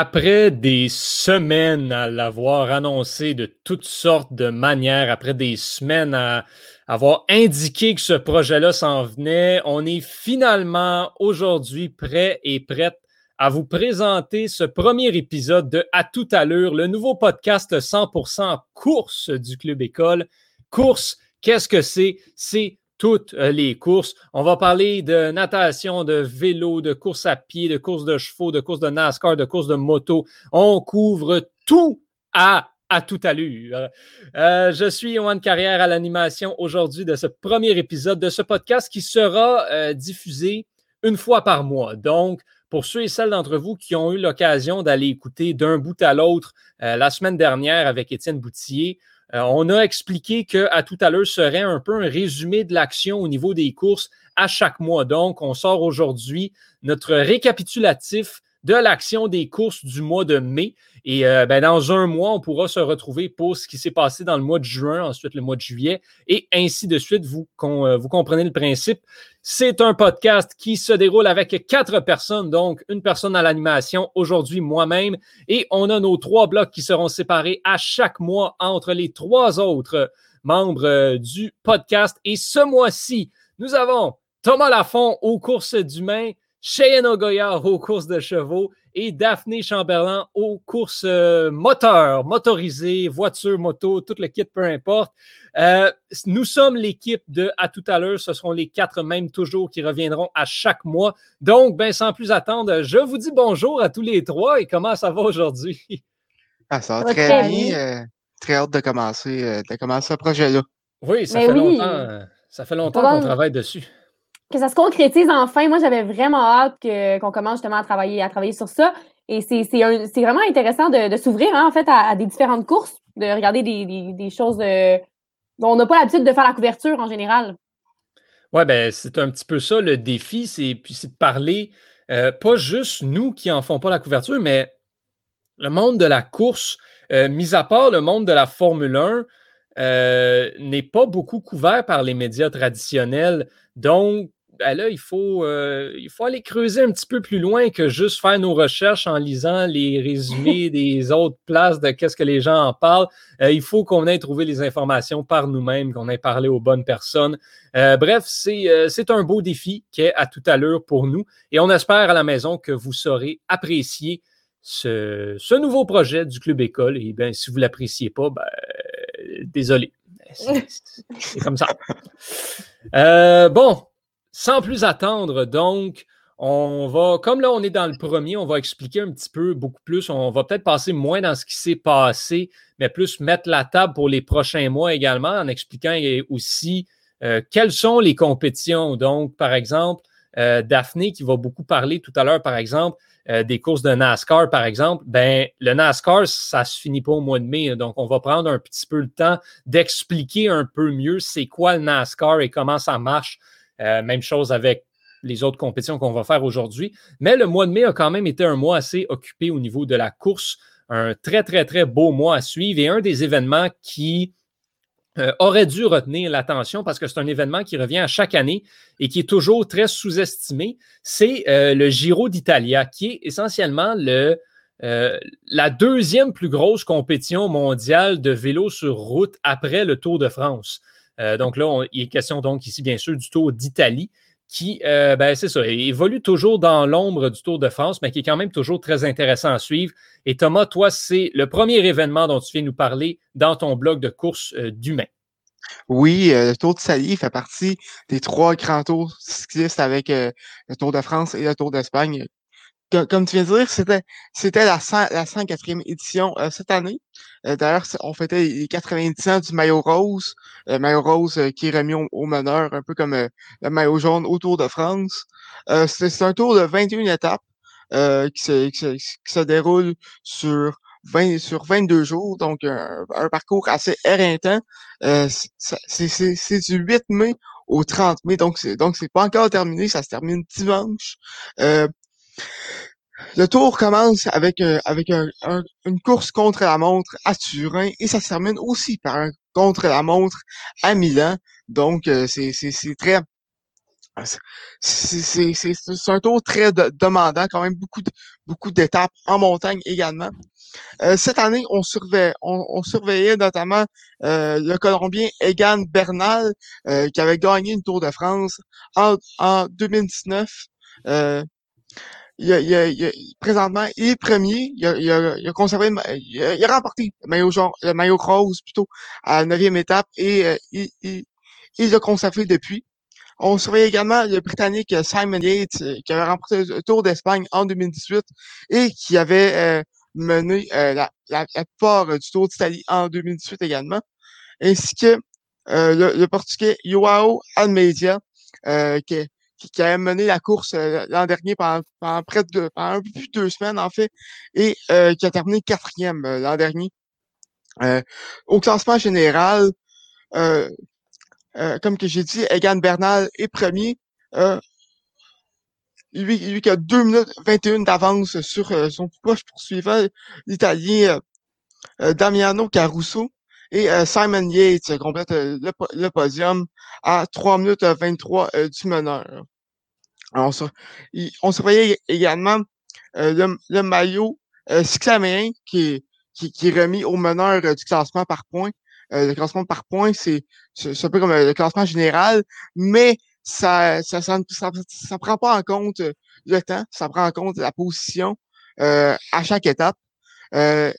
Après des semaines à l'avoir annoncé de toutes sortes de manières, après des semaines à avoir indiqué que ce projet-là s'en venait, on est finalement aujourd'hui prêt et prête à vous présenter ce premier épisode de À toute allure, le nouveau podcast 100% course du Club École. Course, qu'est-ce que c'est? C'est toutes euh, les courses. On va parler de natation, de vélo, de course à pied, de course de chevaux, de course de NASCAR, de course de moto. On couvre tout à à toute allure. Euh, je suis Yohan Carrière à l'animation aujourd'hui de ce premier épisode de ce podcast qui sera euh, diffusé une fois par mois. Donc, pour ceux et celles d'entre vous qui ont eu l'occasion d'aller écouter d'un bout à l'autre la semaine dernière avec Étienne Boutillier, euh, on a expliqué que à tout à l'heure serait un peu un résumé de l'action au niveau des courses à chaque mois. Donc, on sort aujourd'hui notre récapitulatif de l'action des courses du mois de mai. Et euh, ben, dans un mois, on pourra se retrouver pour ce qui s'est passé dans le mois de juin, ensuite le mois de juillet, et ainsi de suite. Vous, euh, vous comprenez le principe. C'est un podcast qui se déroule avec quatre personnes, donc une personne à l'animation, aujourd'hui moi-même, et on a nos trois blocs qui seront séparés à chaque mois entre les trois autres membres euh, du podcast. Et ce mois-ci, nous avons Thomas Lafont aux courses d'humains, Cheyenne Ogoya aux courses de chevaux et Daphné Chamberlain aux courses euh, moteurs, motorisées, voitures, moto, tout le kit, peu importe. Euh, nous sommes l'équipe de À tout à l'heure. Ce seront les quatre mêmes toujours qui reviendront à chaque mois. Donc, ben, sans plus attendre, je vous dis bonjour à tous les trois et comment ça va aujourd'hui? Ah, ça va très bien. Euh, très hâte de commencer, de commencer ce projet-là. Oui, ça fait longtemps. Ça fait longtemps qu'on travaille dessus que ça se concrétise enfin. Moi, j'avais vraiment hâte qu'on commence justement à travailler, à travailler sur ça. Et c'est vraiment intéressant de, s'ouvrir hein, en fait à, des différentes courses, de regarder des, choses euh, dont on n'a pas l'habitude de faire la couverture en général. Oui, ben c'est un petit peu ça le défi, c'est de parler euh, pas juste nous qui en font pas la couverture, mais le monde de la course, euh, mis à part le monde de la Formule 1, n'est pas beaucoup couvert par les médias traditionnels. Donc, ben là, il faut, euh, il faut aller creuser un petit peu plus loin que juste faire nos recherches en lisant les résumés des autres places de qu'est-ce que les gens en parlent. Euh, il faut qu'on ait trouvé les informations par nous-mêmes, qu'on ait parlé aux bonnes personnes. Euh, bref, c'est un beau défi qui est à tout à l'heure pour nous et on espère à la maison que vous saurez apprécier ce, ce nouveau projet du Club École. Et bien, si vous ne l'appréciez pas, ben, désolé. C'est comme ça. bon, sans plus attendre, donc, on va, comme là, on est dans le premier, on va expliquer un petit peu, beaucoup plus. On va peut-être passer moins dans ce qui s'est passé, mais plus mettre la table pour les prochains mois également, en expliquant aussi euh, quelles sont les compétitions. Donc, par exemple, euh, Daphné, qui va beaucoup parler tout à l'heure, par exemple, euh, des courses de NASCAR, par exemple, ben, le NASCAR, ça se finit pas au mois de mai. Donc, on va prendre un petit peu le temps d'expliquer un peu mieux c'est quoi le NASCAR et comment ça marche euh, même chose avec les autres compétitions qu'on va faire aujourd'hui. Mais le mois de mai a quand même été un mois assez occupé au niveau de la course. Un très, très, très beau mois à suivre et un des événements qui euh, aurait dû retenir l'attention parce que c'est un événement qui revient à chaque année et qui est toujours très sous-estimé. C'est euh, le Giro d'Italia, qui est essentiellement le, la deuxième plus grosse compétition mondiale de vélo sur route après le Tour de France. Euh, donc là, il est question donc ici, bien sûr, du Tour d'Italie qui, euh, ben, c'est ça, évolue toujours dans l'ombre du Tour de France, mais qui est quand même toujours très intéressant à suivre. Et Thomas, toi, c'est le premier événement dont tu viens nous parler dans ton blog de course euh, d'humain. Oui, le Tour d'Italie fait partie des trois grands tours cyclistes avec le Tour de France et le Tour d'Espagne comme tu viens de dire, c'était c'était la, la 104e édition euh, cette année. Euh, d'ailleurs, on fêtait les 90 ans du maillot rose, le maillot rose euh, qui est remis au, meneur, un peu comme le maillot jaune au Tour de France. c'est un tour de 21 étapes qui se, qui, se, déroule sur 20, sur 22 jours, donc un, parcours assez éreintant. c'est du 8 mai au 30 mai, donc c'est donc c'est pas encore terminé, ça se termine dimanche. Le tour commence avec, euh, avec une course contre la montre à Turin et ça se termine aussi par un contre la montre à Milan. Donc, euh, c'est très c'est un tour très demandant, quand même beaucoup beaucoup d'étapes en montagne également. Euh, cette année, on, surveillait, on, surveillait notamment euh, le Colombien Egan Bernal, euh, qui avait gagné une Tour de France en, en 2019. Il a, il a, présentement, il est premier. Il a, il a, conservé, il a, remporté le maillot, genre, le maillot rose plutôt à la neuvième étape et il, il, il l'a conservé depuis. On surveille également le Britannique Simon Yates, qui avait remporté le Tour d'Espagne en 2018 et qui avait mené euh, la, la, la du Tour d'Italie en 2018 également, ainsi que euh, le, Portugais Joao Almeida, euh, qui, qui, a mené la course l'an dernier pendant, près de pendant un peu plus de deux semaines en fait, et qui a terminé quatrième l'an dernier. au classement général, comme que j'ai dit, Egan Bernal est premier lui, lui qui a 2 minutes 21 d'avance sur euh, son proche poursuivant, l'Italien euh, euh, Damiano Caruso. Et Simon Yates complète le, podium à 3 minutes 23 du meneur. on, on surveillait également le, maillot cyclaméen qui qui, qui est remis au meneur du classement par points. le classement par points, c'est un peu comme le classement général, mais ça ça, ça, ça, prend pas en compte euh, le temps, ça prend en compte la position euh, à chaque étape. Euh,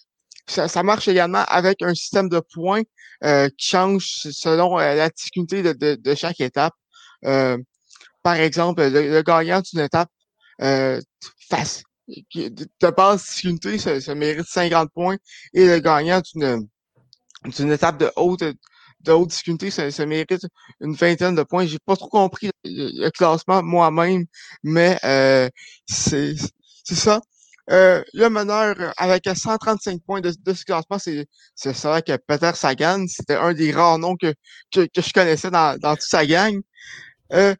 ça, ça, marche également avec un système de points euh, qui change selon la difficulté de, de, de chaque étape. par exemple, le, gagnant d'une étape face de base difficulté, ça, ça, mérite 50 points et le gagnant d'une d'une étape de haute de haute difficulté, ça, mérite une vingtaine de points. J'ai pas trop compris le, classement moi-même, mais euh, c'est ça. Euh, le meneur avec 135 points de, ce classement, c'est c'est vrai que Peter Sagan, c'était un des rares noms que, que, que je connaissais dans, dans toute sa gang. Euh,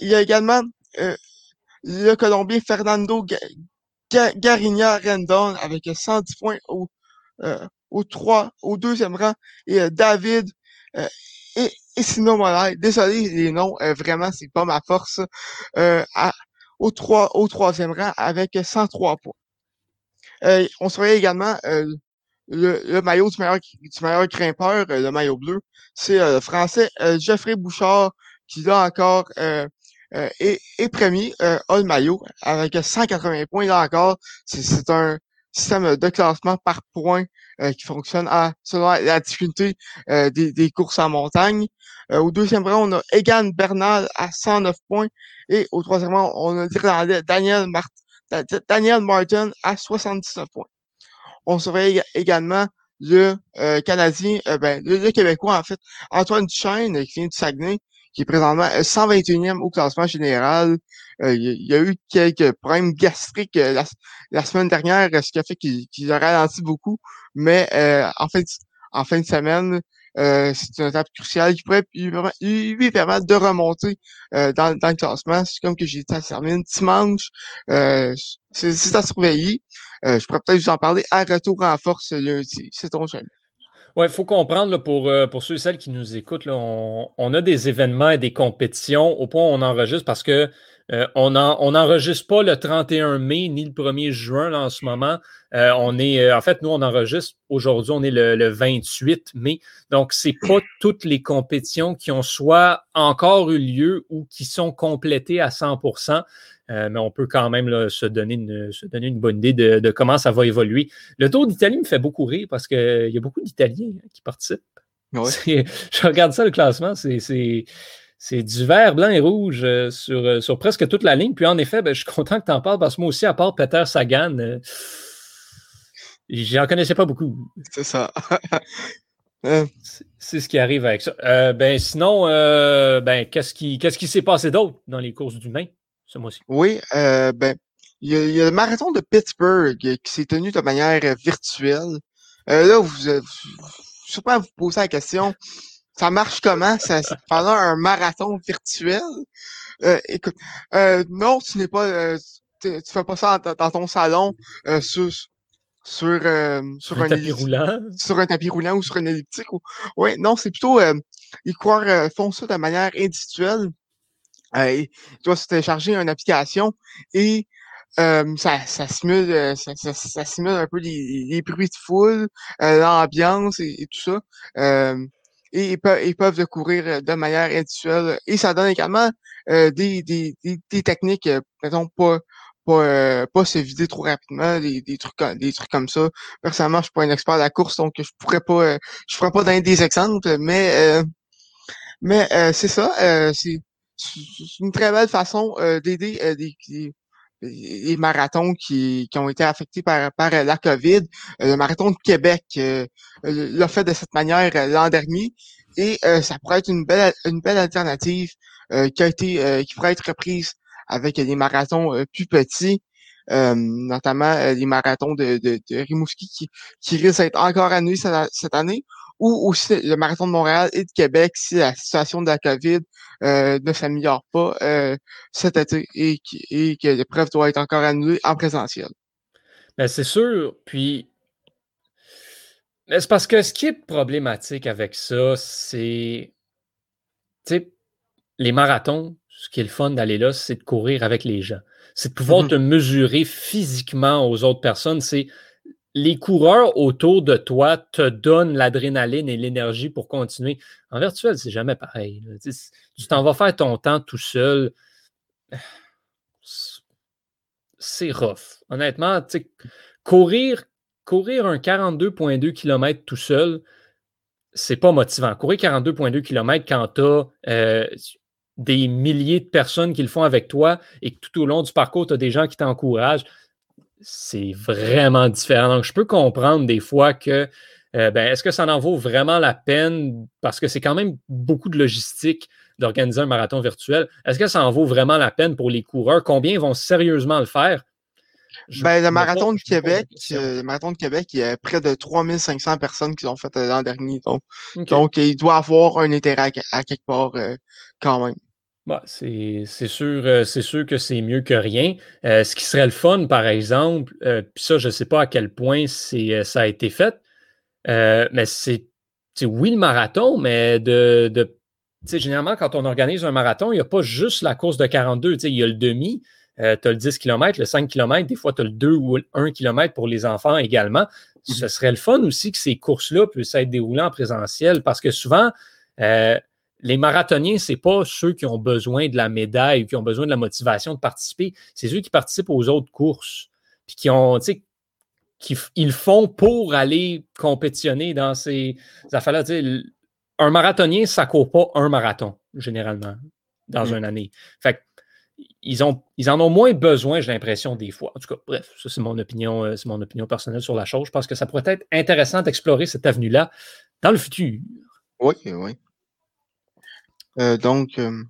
il y a également euh, le Colombien Fernando Garinha Rendon avec 110 points au, euh, au, 3, au deuxième rang et euh, David et, et sinon, voilà, désolé, les noms, vraiment, c'est pas ma force. À, au, 3, au troisième rang avec 103 points. Euh, on surveille également euh, le, le, maillot du meilleur, du meilleur grimpeur, le maillot bleu. C'est le français Geoffrey Bouchard qui là encore est, est, premier, a le maillot avec 180 points. Là encore, c'est un système de classement par points euh, qui fonctionne à, selon la difficulté euh, des, des, courses en montagne. Euh, au deuxième rang, on a Egan Bernal à 109 points. Et au troisième rang, on a Daniel, Daniel Martin à 79 points. On surveille également le Canadien, ben, le, Québécois en fait, Antoine Duchesne, qui vient du Saguenay, qui est présentement 121e au classement général. Euh, il y a eu quelques problèmes gastriques euh, la, semaine dernière, ce qui a fait qu'il a ralenti beaucoup. Mais euh, en fin de semaine, c'est une étape cruciale qui pourrait lui, permettre de remonter dans, le classement. C'est comme que j'ai dit, ça termine dimanche. c'est à surveiller. je pourrais peut-être vous en parler à retour en force lundi. C'est ton jeune. Oui, il faut comprendre pour, pour ceux et celles qui nous écoutent, là, on, on, a des événements et des compétitions au point où on enregistre parce que euh, on n'enregistre pas le 31 mai ni le 1er juin en ce moment. Euh, on est, euh, en fait, nous, on enregistre aujourd'hui, on est le, 28 mai. Donc, ce n'est pas toutes les compétitions qui ont soit encore eu lieu ou qui sont complétées à 100 mais on peut quand même se, donner une, se donner une bonne idée de, comment ça va évoluer. Le Tour d'Italie me fait beaucoup rire parce qu'il y a beaucoup d'Italiens qui participent. Je regarde ça, le classement, c'est c'est du vert, blanc et rouge euh, sur, euh, sur, presque toute la ligne. Puis en effet, ben, je suis content que tu en parles parce que moi aussi, à part Peter Sagan, euh, j'en connaissais pas beaucoup. C'est ça. c'est ce qui arrive avec ça. ben, sinon, ben, qu'est-ce qui qu'est-ce qui s'est passé d'autre dans les courses du main? Ce mois-ci? Oui, ben, il y, a, le marathon de Pittsburgh qui s'est tenu de manière virtuelle. là, vous, vous, je sais pas vous poser la question ça marche comment? Ça, c'est pendant un marathon virtuel? Euh, écoute, euh, non, tu n'es pas, euh, tu fais pas ça dans, ton salon euh, sur sur sur un, tapis roulant, sur un tapis roulant ou sur un elliptique. Ou... Ouais, non, c'est plutôt les coureurs font ça de manière individuelle. Tu dois télécharger une application et ça, ça, simule, ça, ça, simule un peu les, les bruits de foule, l'ambiance et, tout ça. et ils peuvent, ils peuvent courir de manière individuelle. Et ça donne également des, des, des, techniques, mettons, pas, pas, pas se vider trop rapidement, des, des, trucs, des trucs comme ça. Personnellement, je suis pas un expert de la course, donc je pourrais pas, je pourrais pas donner des exemples, mais, mais c'est ça, c'est une très belle façon d'aider des, les marathons qui, qui ont été affectés par, par la COVID. Le marathon de Québec l'a fait de cette manière l'an dernier et ça pourrait être une belle, une belle alternative qui a été qui pourrait être reprise avec des marathons plus petits. notamment les marathons de, de, de Rimouski qui, qui risquent d'être encore annulés cette année ou aussi le marathon de Montréal et de Québec si la situation de la COVID euh, ne s'améliore pas euh, cet été et, et que l'épreuve doit être encore annulée en présentiel. Ben, c'est sûr. Puis, c'est parce que ce qui est problématique avec ça, c'est, les marathons, ce qui est le fun d'aller là, c'est de courir avec les gens. C'est de pouvoir mm-hmm. te mesurer physiquement aux autres personnes. C'est les coureurs autour de toi te donnent l'adrénaline et l'énergie pour continuer. En virtuel, c'est jamais pareil. Tu t'en vas faire ton temps tout seul. C'est rough. Honnêtement, courir, courir un 42,2 km tout seul, c'est pas motivant. Courir 42,2 km quand tu as euh, des milliers de personnes qui le font avec toi et que tout au long du parcours, tu as des gens qui t'encouragent, c'est vraiment différent. Donc, je peux comprendre des fois que, euh, ben, est-ce que ça en vaut vraiment la peine? Parce que c'est quand même beaucoup de logistique d'organiser un marathon virtuel. Est-ce que ça en vaut vraiment la peine pour les coureurs? Combien vont sérieusement le faire? ben, le marathon de Québec, euh, le marathon de Québec, il y a près de 3500 personnes qui l'ont fait euh, l'an dernier. Donc, il doit avoir un intérêt à, quelque part quand même. Bah, c'est sûr, euh, c'est sûr que c'est mieux que rien. Euh, ce qui serait le fun, par exemple, euh, puis ça, je ne sais pas à quel point ça a été fait, mais c'est oui le marathon, mais de, de généralement, quand on organise un marathon, il n'y a pas juste la course de 42, il y a le demi, tu as le 10 km, le 5 km, des fois tu as le 2 ou le 1 km pour les enfants également. Mmh ce serait le fun aussi que ces courses-là puissent être déroulées en présentiel parce que souvent, les marathoniens, ce n'est pas ceux qui ont besoin de la médaille ou qui ont besoin de la motivation de participer, c'est ceux qui participent aux autres courses, puis qui ont, tu sais, qui ils font pour aller compétitionner dans ces affaires-là. Un marathonien, ça ne court pas un marathon, généralement, dans mm. une année. Fait ils, ont, ils en ont moins besoin, j'ai l'impression, des fois. En tout cas, bref, ça, c'est mon opinion, euh, c'est mon opinion personnelle sur la chose. Je pense que ça pourrait être intéressant d'explorer cette avenue-là dans le futur. Oui, oui. Euh, donc. Euh,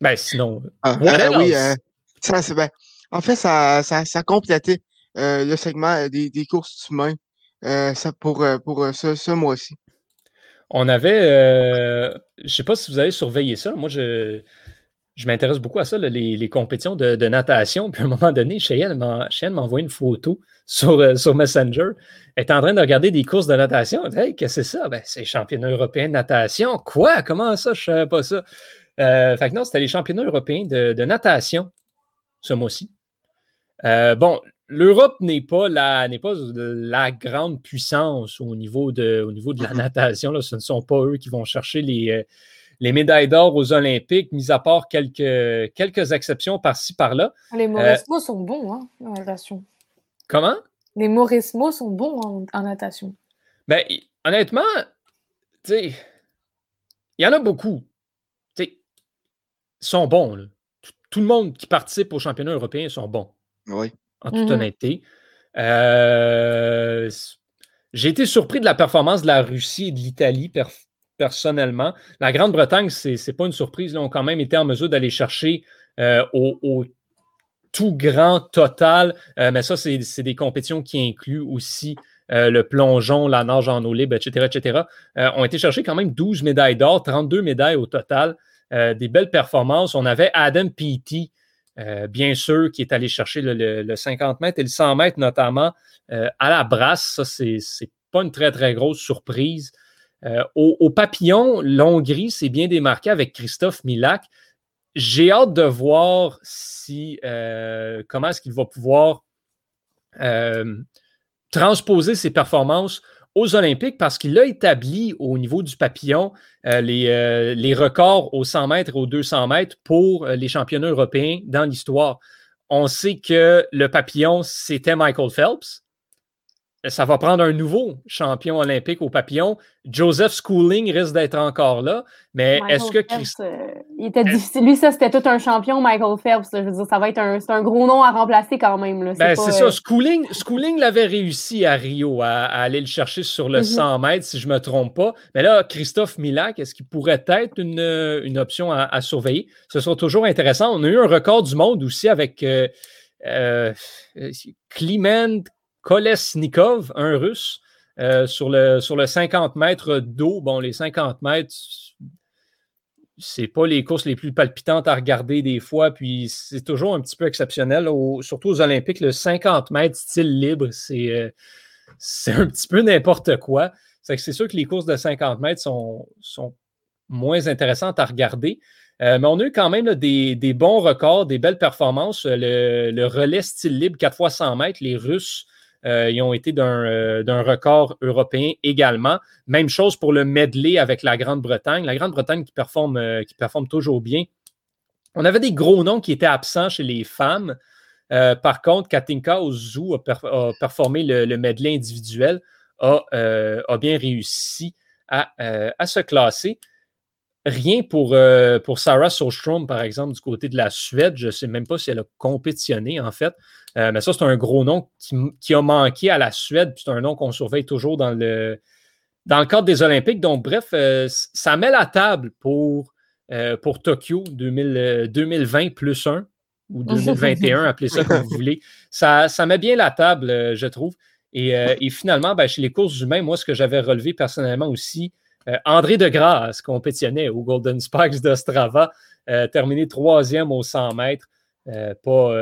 ben, sinon. Ah, euh, oui, ça, c'est ben, En fait, ça, ça, ça complétait le segment des, des courses humains ça pour, pour ce, ce mois-ci. On avait. je ne sais pas si vous avez surveillé ça. Moi, je je m'intéresse beaucoup à ça, les, compétitions de, natation. Puis à un moment donné, Cheyenne m'a envoyé une photo sur, euh, sur Messenger. Elle est en train de regarder des courses de natation. Hey, qu'est-ce que c'est ça? Ben, c'est les championnats européens de natation. Quoi? Comment ça? Je ne savais pas ça? Euh, fait que non, c'était les championnats européens de, natation ce mois-ci. Euh, bon, l'Europe n'est pas, la, pas la grande puissance au niveau de, au niveau de la natation. Là. Ce ne sont pas eux qui vont chercher les les médailles d'or aux Olympiques, mis à part quelques, quelques exceptions par-ci, par-là. Les Mauresmo euh, sont bons hein, en natation. Comment? Les Mauresmo sont bons en, natation. Ben, honnêtement, tu sais, il y en a beaucoup. Tu sais, sont bons. Tout, le monde qui participe au championnat européen sont bons. Oui. En toute mhm. honnêteté. Euh, j'ai été surpris de la performance de la Russie et de l'Italie personnellement. La Grande-Bretagne, ce n'est pas une surprise. Ils ont quand même été en mesure d'aller chercher euh, au, tout grand total. Euh, mais ça, c'est des compétitions qui incluent aussi euh, le plongeon, la nage en eau libre, etc., etc. ont été chercher quand même 12 médailles d'or, 32 médailles au total. des belles performances. On avait Adam Peaty, bien sûr, qui est allé chercher le, le, 50 mètres et le 100 mètres notamment à la brasse. Ça, c'est pas une très, très grosse surprise. Euh, au, papillon, l'Hongrie s'est bien démarqué avec Christophe Milak. j'ai hâte de voir euh, comment est-ce qu'il va pouvoir euh, transposer ses performances aux Olympiques parce qu'il a établi au niveau du papillon les, les, records aux 100 mètres et aux 200 mètres pour les championnats européens dans l'histoire. On sait que le papillon, c'était Michael Phelps ça va prendre un nouveau champion olympique au papillon. Joseph Schooling risque d'être encore là, mais est-ce que Christ... Euh, il était difficile. Lui, ça, c'était tout un champion, Michael Phelps. Je veux dire, ça va être un, un gros nom à remplacer quand même. C'est ben, ça. Euh, Schooling, Schooling l'avait réussi à Rio à, aller le chercher sur le 100 mhm. mètres, si je ne me trompe pas. Mais là, Christophe Milac, est-ce qu'il pourrait être une, une option à, surveiller? Ce sera toujours intéressant. On a eu un record du monde aussi avec euh, euh Clement Kolesnikov, un russe, euh, sur, le, sur le 50 mètres d'eau. Bon, les 50 mètres, c'est pas les courses les plus palpitantes à regarder des fois, puis c'est toujours un petit peu exceptionnel. surtout aux Olympiques, le 50 mètres style libre, c'est euh, un petit peu n'importe quoi. C'est sûr que les courses de 50 mètres sont, sont moins intéressantes à regarder. Euh, mais on a eu quand même des, bons records, des belles performances. Le, le relais style libre, 4 fois 100 mètres, les Russes euh, ils ont été euh, d'un record européen également. Même chose pour le medley avec la Grande-Bretagne. La Grande-Bretagne qui performe, euh, toujours bien. On avait des gros noms qui étaient absents chez les femmes. par contre, Katinka Ozu a, performé le, medley individuel, a, bien réussi à, à, se classer. Rien pour, pour Sarah Solstrom, par exemple, du côté de la Suède. Je ne sais même pas si elle a compétitionné, en fait. Euh, mais ça, c'est un gros nom qui, a manqué à la Suède, c'est un nom qu'on surveille toujours dans le, dans le cadre des Olympiques. Donc, bref, euh, ça met la table pour, euh, pour Tokyo 2020 plus 1 ou 2021, appelez ça comme vous voulez. Ça, ça met bien la table, je trouve. Et, finalement, ben, chez les courses humaines, moi, ce que j'avais relevé personnellement aussi, André Degrasse compétitionnait au Golden Spikes d'Ostrava, terminé troisième au 100 mètres. pas,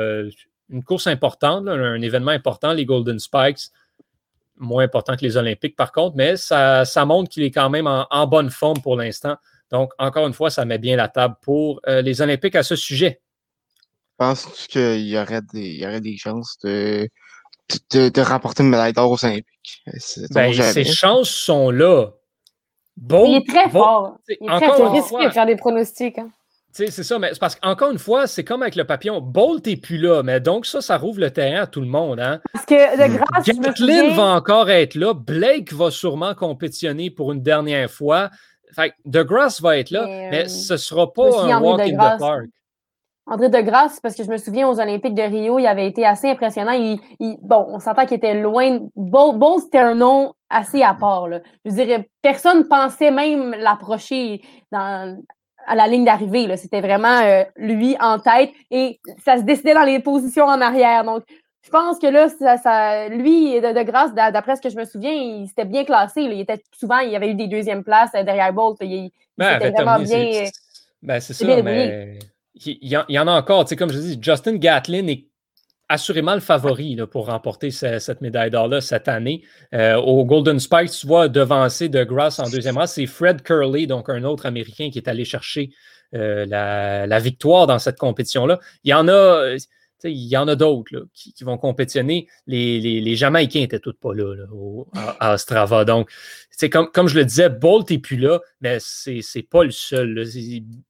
une course importante, un événement important, les Golden Spikes, moins important que les Olympiques par contre, mais ça, montre qu'il est quand même en, bonne forme pour l'instant. Donc, encore une fois, ça met bien la table pour euh, les Olympiques à ce sujet. Penses-tu qu'il y aurait des, y aurait des chances de, de, remporter une médaille d'or aux Olympiques? Ben, ces chances sont là. Bon, il est très fort. Il est très risqué de faire des pronostics. Hein c'est ça, mais c'est parce qu'encore une fois, c'est comme avec le papillon. Bolt n'est plus là, mais donc ça, ça rouvre le terrain à tout le monde. Hein? Parce que de grâce. Gatlin va encore être là. Blake va sûrement compétitionner pour une dernière fois. Fait De Grasse va être là, mais, ce ne sera pas un walk in the park. André de Grasse, parce que je me souviens aux Olympiques de Rio, il avait été assez impressionnant. Il, bon, on s'entend qu'il était loin. Bolt, c'était un nom assez à part. Là. Je dirais, personne pensait même l'approcher dans, à la ligne d'arrivée. C'était vraiment euh, lui en tête et ça se décidait dans les positions en arrière. Donc, je pense que là, ça, lui, de, grâce, d'après ce que je me souviens, il s'était bien classé. Il était souvent, il y avait eu des deuxièmes places euh, derrière Bolt. Il, ben, vraiment bien. Ben, c'est ça, mais il y, en a encore. Comme je dis, Justin Gatlin est assurément le favori pour remporter cette médaille d'or-là cette année. Euh, au Golden Spike, tu vois, devancé de Grass en deuxième rang, c'est Fred Curley, donc un autre Américain qui est allé chercher euh, la, victoire dans cette compétition-là. Il y en a. il y en a d'autres qui, vont compétitionner. Les, les, Jamaïcains n'étaient tous pas là, à, Ostrava. Donc, comme, comme je le disais, Bolt n'est plus là, mais c'est n'est pas le seul.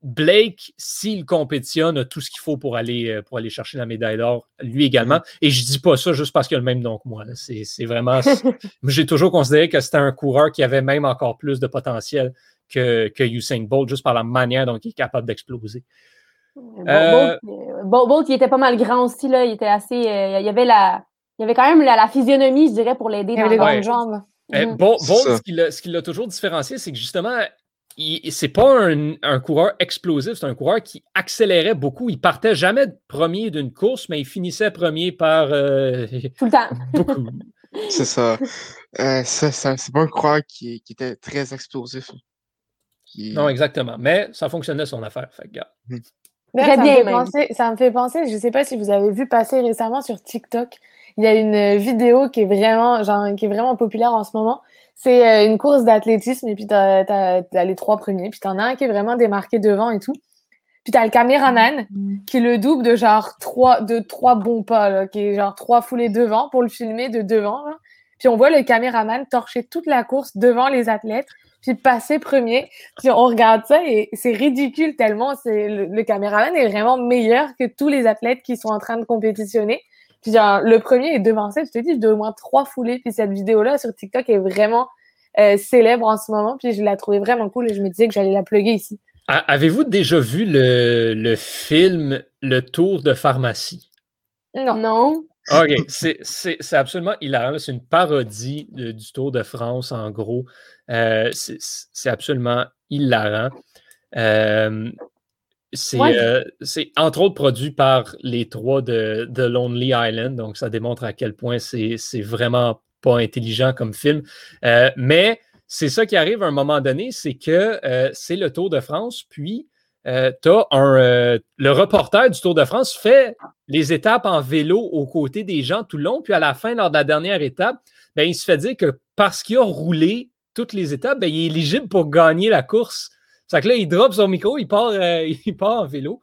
Blake, s'il compétitionne, a tout ce qu'il faut pour aller, euh, pour aller chercher la médaille d'or, lui également. Mm. Et je ne dis pas ça juste parce qu'il a le même nom que moi. C'est vraiment. J'ai toujours considéré que c'était un coureur qui avait même encore plus de potentiel que, que Usain Bolt, juste par la manière dont il est capable d'exploser. Euh, Bolt, il était pas mal grand aussi. Là. Il était assez. Euh, il y avait la. Il y avait quand même la, physionomie, je dirais, pour l'aider dans les grandes jambes. Eh, mhm. Bon, ce qui l'a toujours différencié, c'est que justement, c'est pas un, coureur explosif, c'est un coureur qui accélérait beaucoup. Il partait jamais premier d'une course, mais il finissait premier par. Euh, Tout le temps. beaucoup. C'est ça. Euh, c'est pas un coureur qui, était très explosif. Non, exactement. Mais ça fonctionnait son affaire. Fait ça, me penser, ça me fait penser, je ne sais pas si vous avez vu passer récemment sur TikTok, il y a une vidéo qui est vraiment, genre, qui est vraiment populaire en ce moment. C'est euh, une course d'athlétisme et puis tu as, les trois premiers. Puis tu en as un qui est vraiment démarqué devant et tout. Puis t'as le caméraman mm. qui le double de genre trois, de trois bons pas, qui est genre trois foulées devant pour le filmer de devant. Puis on voit le caméraman torcher toute la course devant les athlètes, puis passer premier. Puis on regarde ça et c'est ridicule tellement c'est le, caméraman est vraiment meilleur que tous les athlètes qui sont en train de compétitionner. Puis genre, le premier est devancé, je te dis, de au moins trois foulées. Puis cette vidéo-là sur TikTok est vraiment euh, célèbre en ce moment. Puis je l'ai trouvée vraiment cool et je me disais que j'allais la plugger ici. Avez-vous déjà vu le, le, film Le Tour de pharmacie? Non. Non. OK, c'est absolument hilarant. C'est une parodie du Tour de France, en gros. Euh, c'est absolument hilarant. Euh, euh, c'est entre autres produit par les trois de, de, Lonely Island, donc ça démontre à quel point c'est vraiment pas intelligent comme film. mais c'est ça qui arrive à un moment donné, c'est que c'est le Tour de France, puis euh, un, euh, le reporter du Tour de France fait les étapes en vélo aux côtés des gens tout le long, puis à la fin, lors de la dernière étape, ben, il se fait dire que parce qu'il a roulé toutes les étapes, ben, il est éligible pour gagner la course. C'est que là, il drop son micro, il part, euh, il part en vélo.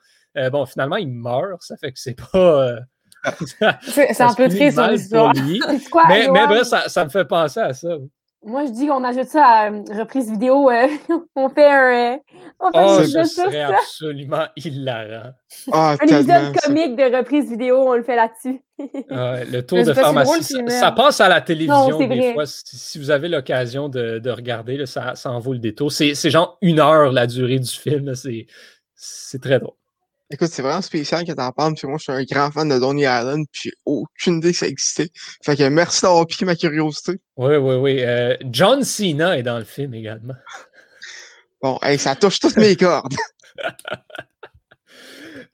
bon, finalement, il meurt. Ça fait que c'est pas. c'est un peu triste son histoire. mais, mais ça, ça, me fait penser à ça. Moi, je dis qu'on ajoute ça à euh, reprise vidéo. Euh, on fait un. Euh, on fait oh, ça serait absolument hilarant. Ah, un épisode comique de reprise vidéo, on le fait là-dessus. le tour de pharmacie, ça, passe à la télévision des fois. Si, vous avez l'occasion de, de, regarder, ça, ça en vaut le détour. C'est genre une heure la durée du film. C'est très drôle. Écoute, c'est vraiment spécial que t'en parles, puis moi, je suis un grand fan de Donny Allen, puis aucune idée que ça existait. Fait que merci d'avoir piqué ma curiosité. Oui, oui, oui. Euh, John Cena est dans le film également. Bon, ça touche toutes mes cordes.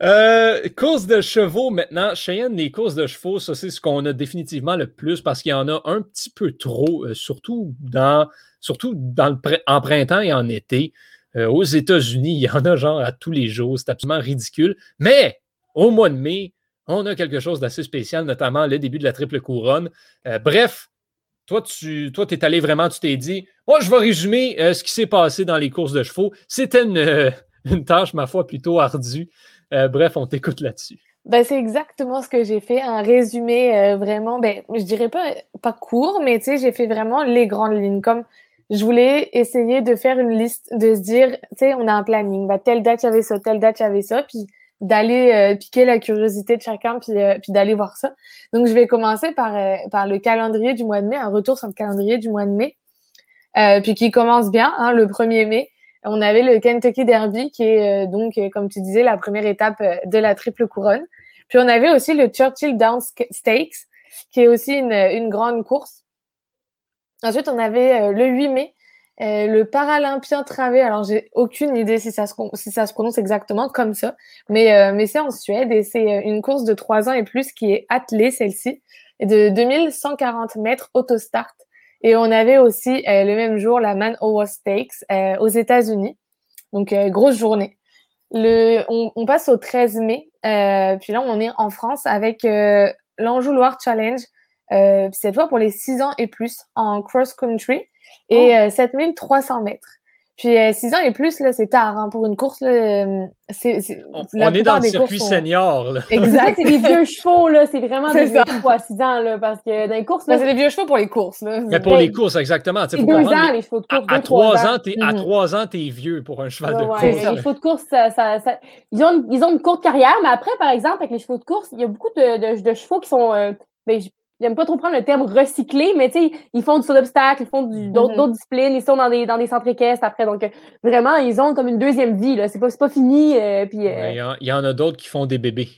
Euh, course de chevaux maintenant. Cheyenne, les courses de chevaux, ça c'est ce qu'on a définitivement le plus parce qu'il y en a un petit peu trop, euh, surtout dans, surtout dans le en printemps et en été. Euh, aux États-Unis, il y en a genre à tous les jours. C'est absolument ridicule. Mais au mois de mai, on a quelque chose d'assez spécial, notamment le début de la triple couronne. Euh, bref, toi, tu toi, es allé vraiment, tu t'es dit, moi, je vais résumer euh, ce qui s'est passé dans les courses de chevaux. C'était une, tâche, ma foi, plutôt ardue. bref, on t'écoute là-dessus. Ben, c'est exactement ce que j'ai fait, un résumé vraiment, ben, je dirais pas, pas court, mais j'ai fait vraiment les grandes lignes. Comme je voulais essayer de faire une liste, de se dire, tu sais, on a un planning, bah, telle date, il y avait ça, telle date, il y avait ça, puis d'aller euh, piquer la curiosité de chacun, puis, euh, puis d'aller voir ça. Donc, je vais commencer par, euh, par le calendrier du mois de mai, un retour sur le calendrier du mois de mai, puis qui commence bien, hein, le 1er mai. On avait le Kentucky Derby, qui est donc, comme tu disais, la première étape de la triple couronne. Puis on avait aussi le Churchill Downs Stakes, qui est aussi une, une grande course Ensuite, on avait euh, le 8 mai, euh, le Paralympien Travé. Alors, j'ai aucune idée si ça, se, si ça se prononce exactement comme ça, mais, euh, mais c'est en Suède et c'est une course de 3 ans et plus qui est attelée, celle-ci, de 2140 mètres autostart. Et on avait aussi le même jour la Man Over Stakes aux États-Unis. Donc, grosse journée. Le, on, on, passe au 13 mai. puis là, on est en France avec l'Anjou Loire Challenge euh, cette fois pour les 6 ans et plus en cross-country et 7300 euh, mètres. Puis 6 euh, ans et plus, là, c'est tard hein, pour une course. Là, c'est, on, est dans le circuit senior. Là. Exact, c'est des vieux chevaux, là. C'est vraiment des vieux chevaux à 6 ans, là, parce que dans les courses. Là, c'est des vieux chevaux pour les courses. Là. Mais pour les courses, exactement. C'est 2 ans, les chevaux de course. À, 3 ans, t'es, à 3 mhm. ans, t'es vieux pour un cheval de course. les chevaux de course, ça, ça, ils, ont, ils ont une courte carrière, mais après, par exemple, avec les chevaux de course, il y a beaucoup de, de, de chevaux qui sont. Euh, ben, j'aime pas trop prendre le terme recyclé, mais tu sais, ils font du saut d'obstacle, ils font mm-hmm. d'autres disciplines, ils sont dans des, dans des centres équestres après. Donc, vraiment, ils ont comme une deuxième vie, là. C'est pas, pas fini. Euh, puis, euh, il, y en a d'autres qui font des bébés.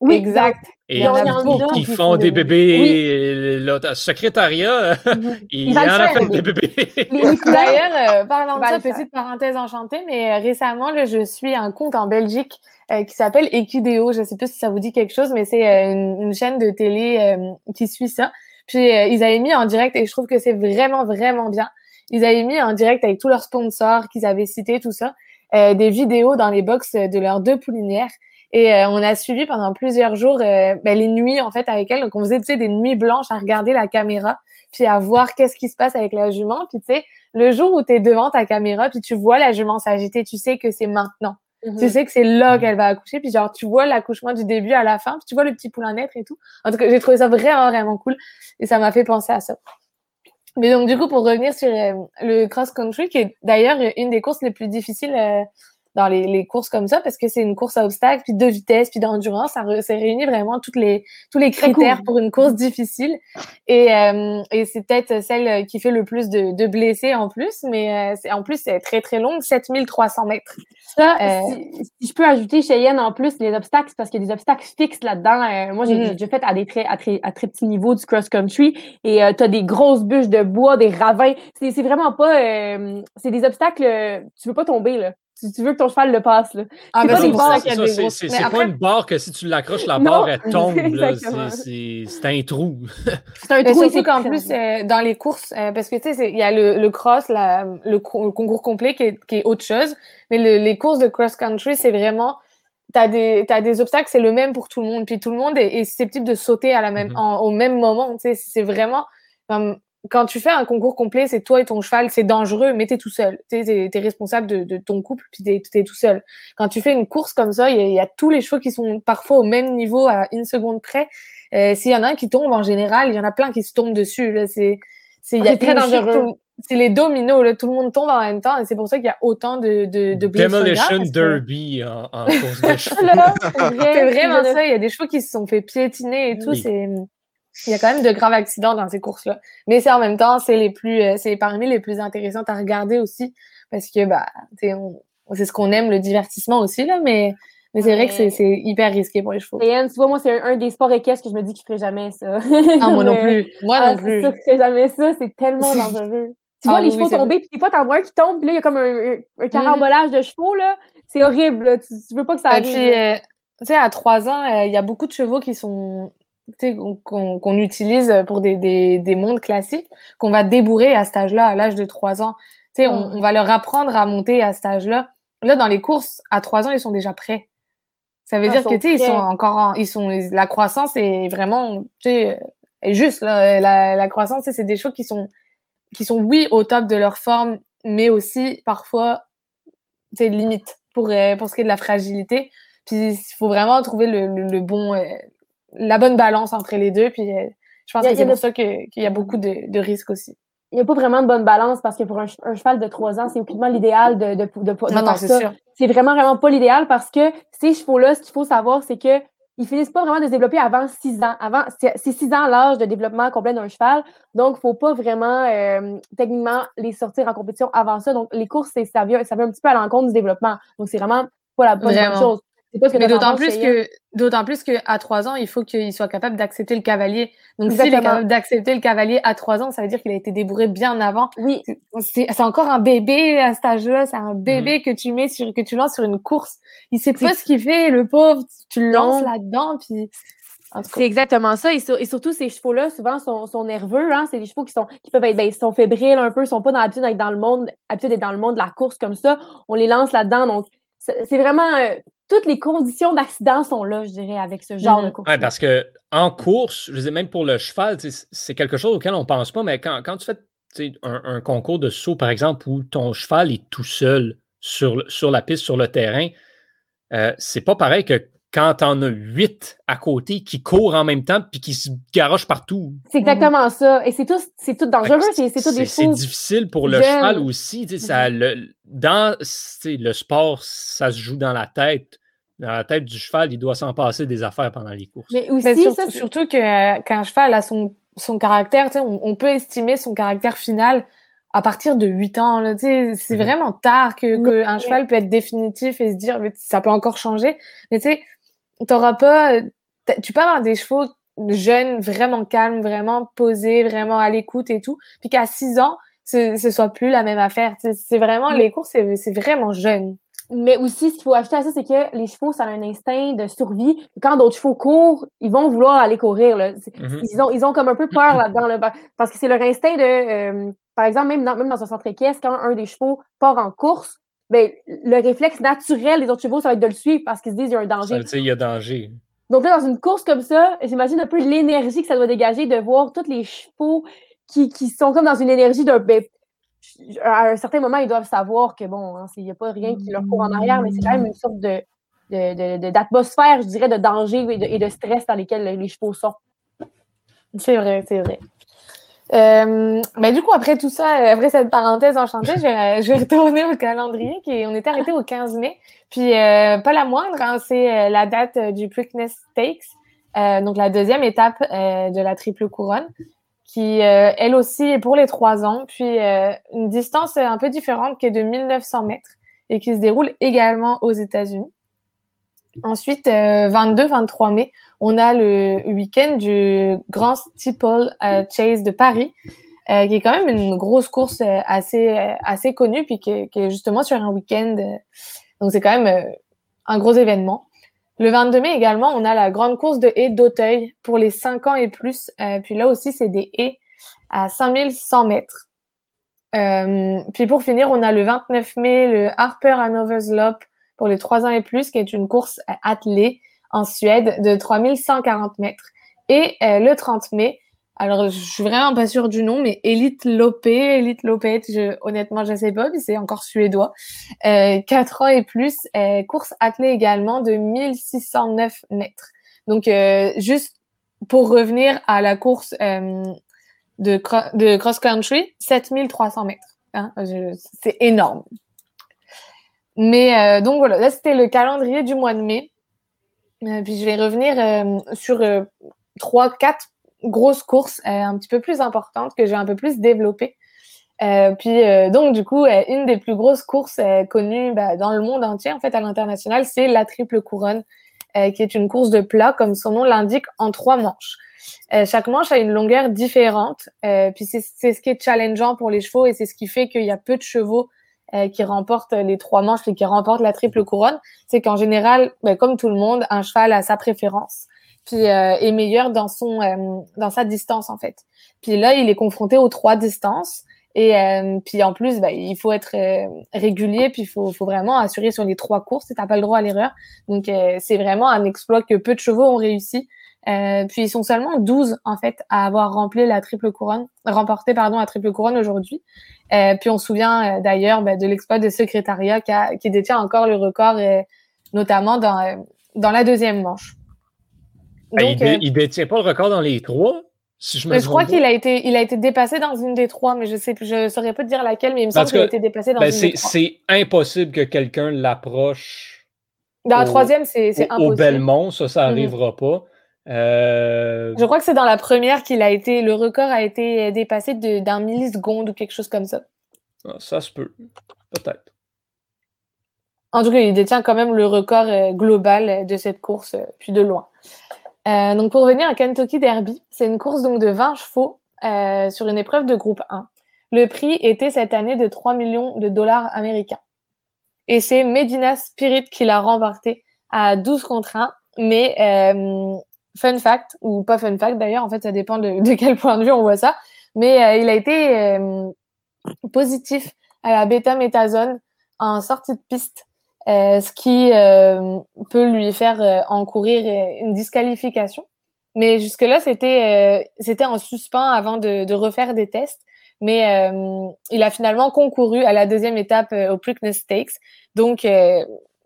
Oui, exact. Et il y en a qui, font des bébés. Oui. Le secrétariat, mm-hmm. il y en a fait des bébés. D'ailleurs, euh, parlant de ça, petite parenthèse enchantée, mais récemment, là, je suis un compte en Belgique euh, qui s'appelle Eqdeo. Je sais pas si ça vous dit quelque chose, mais c'est euh, une, chaîne de télé euh, qui suit ça. Puis ils avaient mis en direct et je trouve que c'est vraiment vraiment bien. Ils avaient mis en direct avec tous leurs sponsors qu'ils avaient cités, tout ça, des vidéos dans les box de leurs deux poulinières. Et on a suivi pendant plusieurs jours ben, les nuits en fait avec elles. Donc on faisait tu sais, des nuits blanches à regarder la caméra, puis à voir qu'est-ce qui se passe avec la jument. Puis tu sais, le jour où tu es devant ta caméra, puis tu vois la jument s'agiter, tu sais que c'est maintenant Tu Mhm. sais que c'est là qu'elle va accoucher, puis genre, tu vois l'accouchement du début à la fin, puis tu vois le petit poulain naître et tout. En tout cas, j'ai trouvé ça vraiment, vraiment cool, et ça m'a fait penser à ça. Mais donc, du coup, pour revenir sur euh, le cross-country, qui est d'ailleurs une des courses les plus difficiles euh, dans les, les courses comme ça, parce que c'est une course à obstacles, puis de vitesse, puis d'endurance, ça, ça réunit vraiment toutes les, tous les critères cool. pour une course difficile. Et, euh, et c'est peut-être celle qui fait le plus de, de blessés en plus, mais euh, en plus, c'est très, très longue, 7300 mètres. Ça, Euh, si, si je peux ajouter, Cheyenne, en plus, les obstacles, parce qu'il y a des obstacles fixes là-dedans. Euh, moi, j'ai Mhm. j'ai déjà fait à des très, à très, à très petit niveau du cross-country et tu as des grosses bûches de bois, des ravins. C'est vraiment pas. c'est des obstacles. tu veux pas tomber, là. Tu, tu veux que ton cheval le passe, là. Ah, C'est ben, pas des barres ça, des c'est- après- pas une barre que si tu l'accroches, la Non, barre, elle tombe. C'est- un trou. C'est un Mais trou surtout qu'en plus, euh, dans les courses, euh, parce que tu sais, il y a le, le cross, la, le, co- le concours complet qui est, qui est autre chose, mais le- les courses de cross-country, c'est vraiment, t'as des, t'as des obstacles, c'est le même pour tout le monde, puis tout le monde est, est susceptible de sauter à la même, Mhm. en- au même moment, tu sais, c'est vraiment, comme, quand tu fais un concours complet, c'est toi et ton cheval, c'est dangereux, mais t'es tout seul, t'es, t'es responsable de, de ton couple, puis t'es, t'es tout seul. Quand tu fais une course comme ça, il y, a- il y a tous les chevaux qui sont parfois au même niveau à une seconde près, euh, S'il y en a un qui tombe, en général, il y en a plein qui se tombent dessus. là. C'est c'est il y a C'est très dangereux. C'est les dominos. Là. Tout le monde tombe en même temps. Et c'est pour ça qu'il y a autant de, de, de Demolition que- Derby en, en course de chevaux. Là, c'est vrai, C'est vraiment ça. Il y a des chevaux qui se sont fait piétiner et tout. Oui. C'est il y a quand même de graves accidents dans ces courses-là. Mais c'est en même temps, c'est les plus, euh, c'est parmi les plus intéressantes à regarder aussi, parce que bah, c'est ce qu'on aime, le divertissement aussi là. Mais mais c'est vrai que c'est hyper risqué pour les chevaux. Cheyenne, tu vois, moi, c'est un, un des sports équestres que je me dis qu'il ferait jamais ça. Ah, moi non plus. Moi Ah, non c'est plus. sûr jamais ça. C'est tellement dangereux. Tu Ah vois les oui, chevaux tomber, puis des fois, t'en vois un qui tombe, puis là, il y a comme un, un- un carambolage de chevaux, là. C'est horrible, là. Tu, tu veux pas que ça Et arrive. euh, tu sais, à trois ans, euh, il y a beaucoup de chevaux qui sont, qu'on- utilise pour des, des, des mondes classiques, qu'on va débourrer à cet âge-là, à l'âge de trois ans. Tu sais, on, on va leur apprendre à monter à cet âge-là. Là, dans les courses, à trois ans, ils sont déjà prêts. Ça veut dire que, tu sais, ils sont encore en, ils sont, la croissance est vraiment, tu sais, est juste, là. La, la croissance, tu sais, c'est des chevaux qui sont, qui sont, oui, au top de leur forme, mais aussi, parfois, c'est limite pour, euh, pour ce qui est de la fragilité. Puis il faut vraiment trouver le, le, le bon, euh, la bonne balance entre les deux. Puis euh, je pense a- que c'est pour de- ça qu'il y a beaucoup de, de risques aussi. Il n'y a pas vraiment de bonne balance parce que pour un, che- un cheval de 3 ans, c'est aucunement l'idéal de, de, de, Non, non, ça. sûr. C'est vraiment, vraiment pas l'idéal parce que ces chevaux-là, ce qu'il faut savoir, c'est que ils finissent pas vraiment de se développer avant 6 ans. Avant, c'est c'est 6 ans l'âge de développement complet d'un cheval. Donc, il faut pas vraiment, euh, techniquement, les sortir en compétition avant ça. Donc, les courses, c'est- ça vient, ça vient un petit peu à l'encontre du développement. Donc, c'est vraiment pas la bonne, chose. Que d'autant plus que d'autant plus qu'à trois ans, il faut qu'il soit capable d'accepter le cavalier. Donc s'il est capable d'accepter le cavalier à trois ans, ça veut dire qu'il a été débourré bien avant. Oui, C'est c'est encore un bébé à cet âge-là, c'est un bébé que tu mets sur que tu lances sur une course. Il sait pas ce qu'il fait, le pauvre. Tu le lances là-dedans, puis C'est exactement ça. Et, sur- et surtout, ces chevaux-là, souvent, sont, sont nerveux. Hein? C'est des chevaux qui sont qui peuvent être ben, ils sont fébriles un peu, ils sont pas dans l'habitude d'être dans le monde, d'être dans le monde de la course comme ça. On les lance là-dedans. Donc, c'est c'est vraiment euh, toutes les conditions d'accident sont là, je dirais, avec ce genre Mhm. de course. Ouais, parce que en course, je dis même pour le cheval, c'est quelque chose auquel on pense pas, mais quand, quand tu fais un, un concours de saut, par exemple, où ton cheval est tout seul sur, sur la piste, sur le terrain, euh, c'est pas pareil que quand t'en as huit à côté qui courent en même temps puis qui se garochent partout. C'est exactement ça. Et c'est tout, c'est tout dangereux. C'est c'est tout des c'est difficile pour le cheval aussi. tu sais, ça, le, dans le sport, ça se joue dans la tête. Dans la tête du cheval, il doit s'en passer des affaires pendant les courses. Mais aussi, Mais sur- ça, surtout que euh, qu'un cheval a son, son caractère, on, on peut estimer son caractère final à partir de 8 ans. Là, tu sais, c'est Mhm. vraiment tard que, que Mais- un cheval peut être définitif et se dire ça peut encore changer. Mais tu sais, t'auras pas, tu peux avoir des chevaux jeunes, vraiment calmes, vraiment posés, vraiment à l'écoute et tout, puis qu'à 6 ans, ce, ce soit plus la même affaire. C'est vraiment les courses, c'est c'est vraiment jeune. Mais aussi, ce qu'il faut ajouter à ça, c'est que les chevaux, ça a un instinct de survie. Quand d'autres chevaux courent, ils vont vouloir aller courir. Là. Mhm. Ils, ont, ils ont comme un peu peur là-dedans. là, pa- parce que c'est leur instinct de. euh, par exemple, même dans, même dans un centre équestre, quand un des chevaux part en course, ben, le réflexe naturel des autres chevaux, ça va être de le suivre parce qu'ils se disent qu'il y a un Ça danger. dire qu'il y a danger. Donc là, dans une course comme ça, j'imagine un peu l'énergie que ça doit dégager de voir tous les chevaux qui, qui sont comme dans une énergie d'un. ben, à un certain moment, ils doivent savoir que, bon, hein, il n'y a pas rien qui leur court en arrière, mais c'est quand même une sorte de, d'atmosphère, je dirais, de danger et de, stress dans lesquels les chevaux sont. C'est vrai, c'est vrai. Euh, du coup, après tout ça, après cette parenthèse enchantée, je vais, je vais retourner au calendrier. Qui, on était arrêté au 15 mai. Puis, euh, pas la moindre, hein, c'est euh, la date du Preakness Stakes, donc la deuxième étape de la triple couronne, qui, elle aussi, est pour les trois ans. Puis, une distance un peu différente qui est de 1900 mètres et qui se déroule également aux États-Unis. Ensuite, 22-23 mai, on a le week-end du Grand Steeple euh, Chase de Paris, euh, qui est quand même une grosse course euh, assez, assez connue, puis qui est, justement sur un week-end. donc, c'est quand même un gros événement. Le 22 mai également, on a la grande course de haies d'Auteuil pour les 5 ans et plus. puis là aussi, c'est des haies à 5100 mètres. puis pour finir, on a le 29 mai le Harper Hanover's Lop pour les 3 ans et plus, qui est une course attelée en Suède de 3140 mètres. Et euh, le 30 mai, alors je suis vraiment pas sûre du nom, mais Elite Lopé, Elite Lopé, je, honnêtement je sais pas, mais c'est encore suédois. Euh, 4 ans et plus, euh, course attelée également de 1609 mètres. Donc euh, juste pour revenir à la course euh, de, de cross-country, 7300 mètres. Hein, c'est énorme. Mais donc voilà, là c'était le calendrier du mois de mai. Euh, puis je vais revenir euh, sur euh, trois, quatre grosses courses un petit peu plus importantes que j'ai un peu plus développées. puis donc du coup, une des plus grosses courses connues bah, dans le monde entier, en fait à l'international, c'est la triple couronne, qui est une course de plat, comme son nom l'indique, en trois manches. chaque manche a une longueur différente, puis c'est ce qui est challengeant pour les chevaux et c'est ce qui fait qu'il y a peu de chevaux euh, qui remporte les trois manches et qui remporte la triple couronne, c'est qu'en général, ben, comme tout le monde, un cheval a sa préférence, puis euh, est meilleur dans son euh, dans sa distance en fait. Puis là, il est confronté aux trois distances. Et puis en plus, ben, il faut être régulier, puis il faut, faut, vraiment assurer sur les trois courses. Tu n'as pas le droit à l'erreur. Donc c'est vraiment un exploit que peu de chevaux ont réussi. Puis ils sont seulement 12 en fait à avoir rempli la triple couronne, remporté pardon la triple couronne aujourd'hui. Euh, puis on se souvient euh, d'ailleurs ben, de l'exploit de secrétariat qui, qui, détient encore le record, euh, notamment dans, dans la deuxième manche. Ben, il, ne détient pas le record dans les trois, si je me Je crois qu'il a été, il a été dépassé dans une des trois, mais je sais, je saurais pas te dire laquelle, mais il me semble qu'il a été dépassé dans ben, une des trois. C'est impossible que quelqu'un l'approche. Dans la troisième, c'est impossible. Au Belmont, ça, ça n'arrivera mhm. pas. Euh, Je crois que c'est dans la première qu'il a été, le record a été dépassé d'un milliseconde ou quelque chose comme ça. Ah, ça se peut, peut-être. En tout cas, il détient quand même le record euh, global de cette course, euh, puis de loin. donc pour revenir à Kentucky Derby, c'est une course donc de 20 chevaux sur une épreuve de groupe 1. Le prix était cette année de 3 millions de dollars américains. Et c'est Medina Spirit qui l'a remporté à 12 contre 1. Mais fun fact, ou pas fun fact d'ailleurs, en fait, ça dépend de, quel point de vue on voit ça, mais euh, il a été euh, positif à la bêta-méthazone en sortie de piste, euh, ce qui peut lui faire encourir une disqualification. Mais jusque-là, c'était c'était en suspens avant de, de, refaire des tests. Mais il a finalement concouru à la deuxième étape au Preakness Stakes. Donc,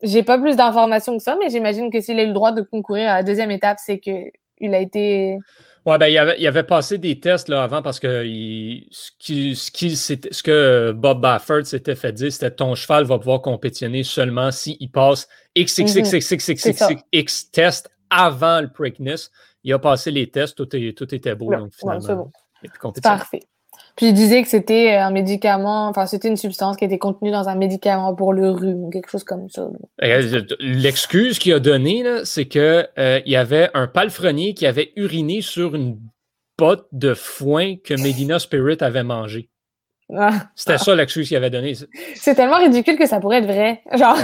j'ai pas plus d'informations que ça, mais j'imagine que s'il a eu le droit de concourir à la deuxième étape, c'est qu'il a été. Ouais, ben, il avait, il avait passé des tests là, avant parce que il, ce, qui, ce, qui, ce, que Bob Baffert s'était fait dire, c'était ton cheval va pouvoir compétitionner seulement s'il passe XXXXXXX tests avant le Preakness. Il a passé les tests, tout, tout était beau. donc, finalement, bon. Parfait. Puis il disait que c'était un médicament, enfin c'était une substance qui était contenue dans un médicament pour le rhume, quelque chose comme ça. L'excuse qu'il a donnée, c'est qu'il euh, y avait un palefrenier qui avait uriné sur une botte de foin que Medina Spirit avait mangé. Ah. C'était ça l'excuse qu'il avait donnée. C'est tellement ridicule que ça pourrait être vrai. Genre.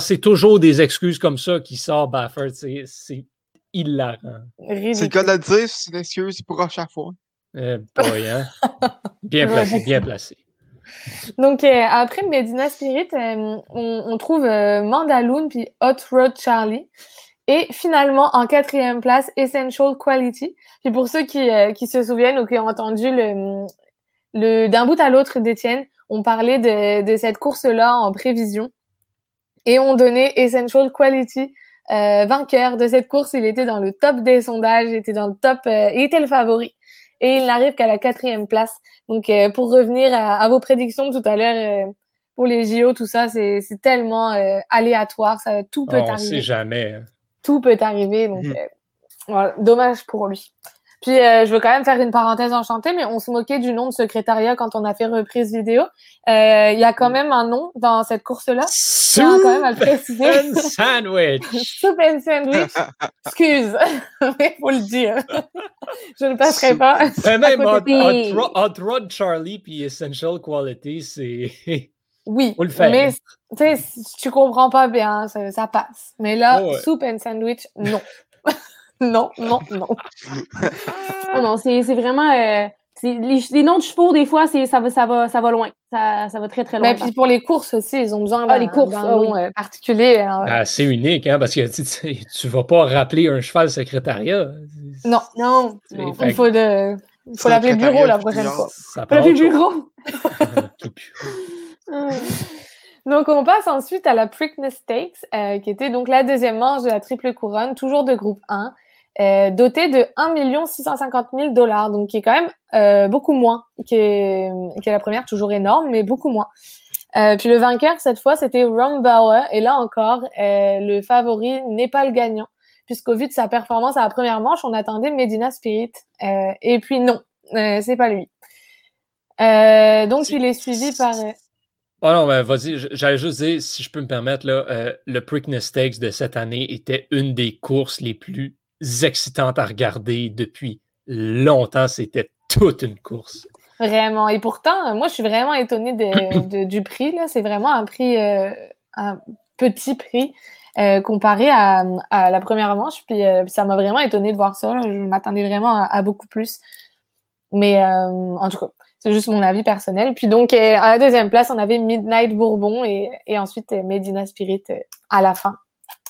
c'est toujours des excuses comme ça qui sortent Baffert. C'est hilarant. C'est le cas de le dire, c'est une excuse pour à chaque fois. Eh hein? Bien placé, bien placé. Donc, euh, après Medina Spirit, euh, on, trouve euh, Mandaloon puis Hot Rod Charlie. Et finalement, en quatrième place, Essential Quality. Puis pour ceux qui, qui se souviennent ou qui ont entendu le, le d'un bout à l'autre d'Étienne, on parlait de, de cette course-là en prévision et on donnait Essential Quality euh, vainqueur de cette course. Il était dans le top des sondages, il était dans le top, euh, il était le favori. Et il n'arrive qu'à la quatrième place. Donc, euh, pour revenir à, à, vos prédictions tout à l'heure, euh, pour les JO, tout ça, c'est tellement euh, aléatoire. Ça, tout peut Oh, on arriver. sait jamais. hein. Tout peut arriver. Donc, voilà, dommage pour lui. Puis, euh, je veux quand même faire une parenthèse enchantée, mais on se moquait du nom de secrétariat quand on a fait reprise vidéo. Euh, Il y a quand même un nom dans cette course-là. Tiens quand même à le préciser. and sandwich. Soup and sandwich. Excuse, mais faut le dire. Je ne passerai pas. Mais même Rod- Rod Charlie puis Essential Quality, c'est. Oui, Faut le faire. mais tu sais, si tu comprends pas bien, ça, ça passe. Mais là, Oh ouais. soup and sandwich, non. Non, non, non. Oh non, c'est c'est vraiment. euh, les, les noms de chevaux, des fois, c'est- ça va, ça, va, ça va loin. Ça, ça va très, très loin. Mais puis pour les courses aussi, ils ont besoin Ah, d'un les courses, ah oui. nom euh, particulier. hein. Ah, c'est unique, hein, parce que tu, tu, tu vas pas rappeler un cheval secrétariat. Non, non, non. il faut, de... il faut l'appeler bureau la prochaine fois. Le autre chose. bureau. Donc, on passe ensuite à la Preakness Stakes, euh, qui était donc la deuxième manche de la triple couronne, toujours de groupe 1, euh, dotée de 1 650 000 dollars, donc qui est quand même euh, beaucoup moins que, que la première, toujours énorme, mais beaucoup moins. Euh, puis le vainqueur, cette fois, c'était Ron Bauer, et là encore, le favori n'est pas le gagnant, puisqu'au vu de sa performance à la première manche, on attendait Medina Spirit, et puis non, c'est pas lui. Donc, il est suivi par... Ah non, ben, vas-y, j'allais juste dire, si je peux me permettre, là, le Preakness Stakes de cette année était une des courses les plus excitantes à regarder depuis longtemps. C'était toute une course. Vraiment. Et pourtant, euh, moi, je suis vraiment étonnée de- de- du prix. C'est vraiment un prix, euh, un petit prix euh, comparé à, à la première manche. Puis, euh, ça m'a vraiment étonnée de voir ça. là. Je m'attendais vraiment à, à beaucoup plus. Mais en tout cas, c'est juste mon avis personnel. Puis donc, à la deuxième place, on avait Midnight Bourbon et, et ensuite Medina Spirit à la fin.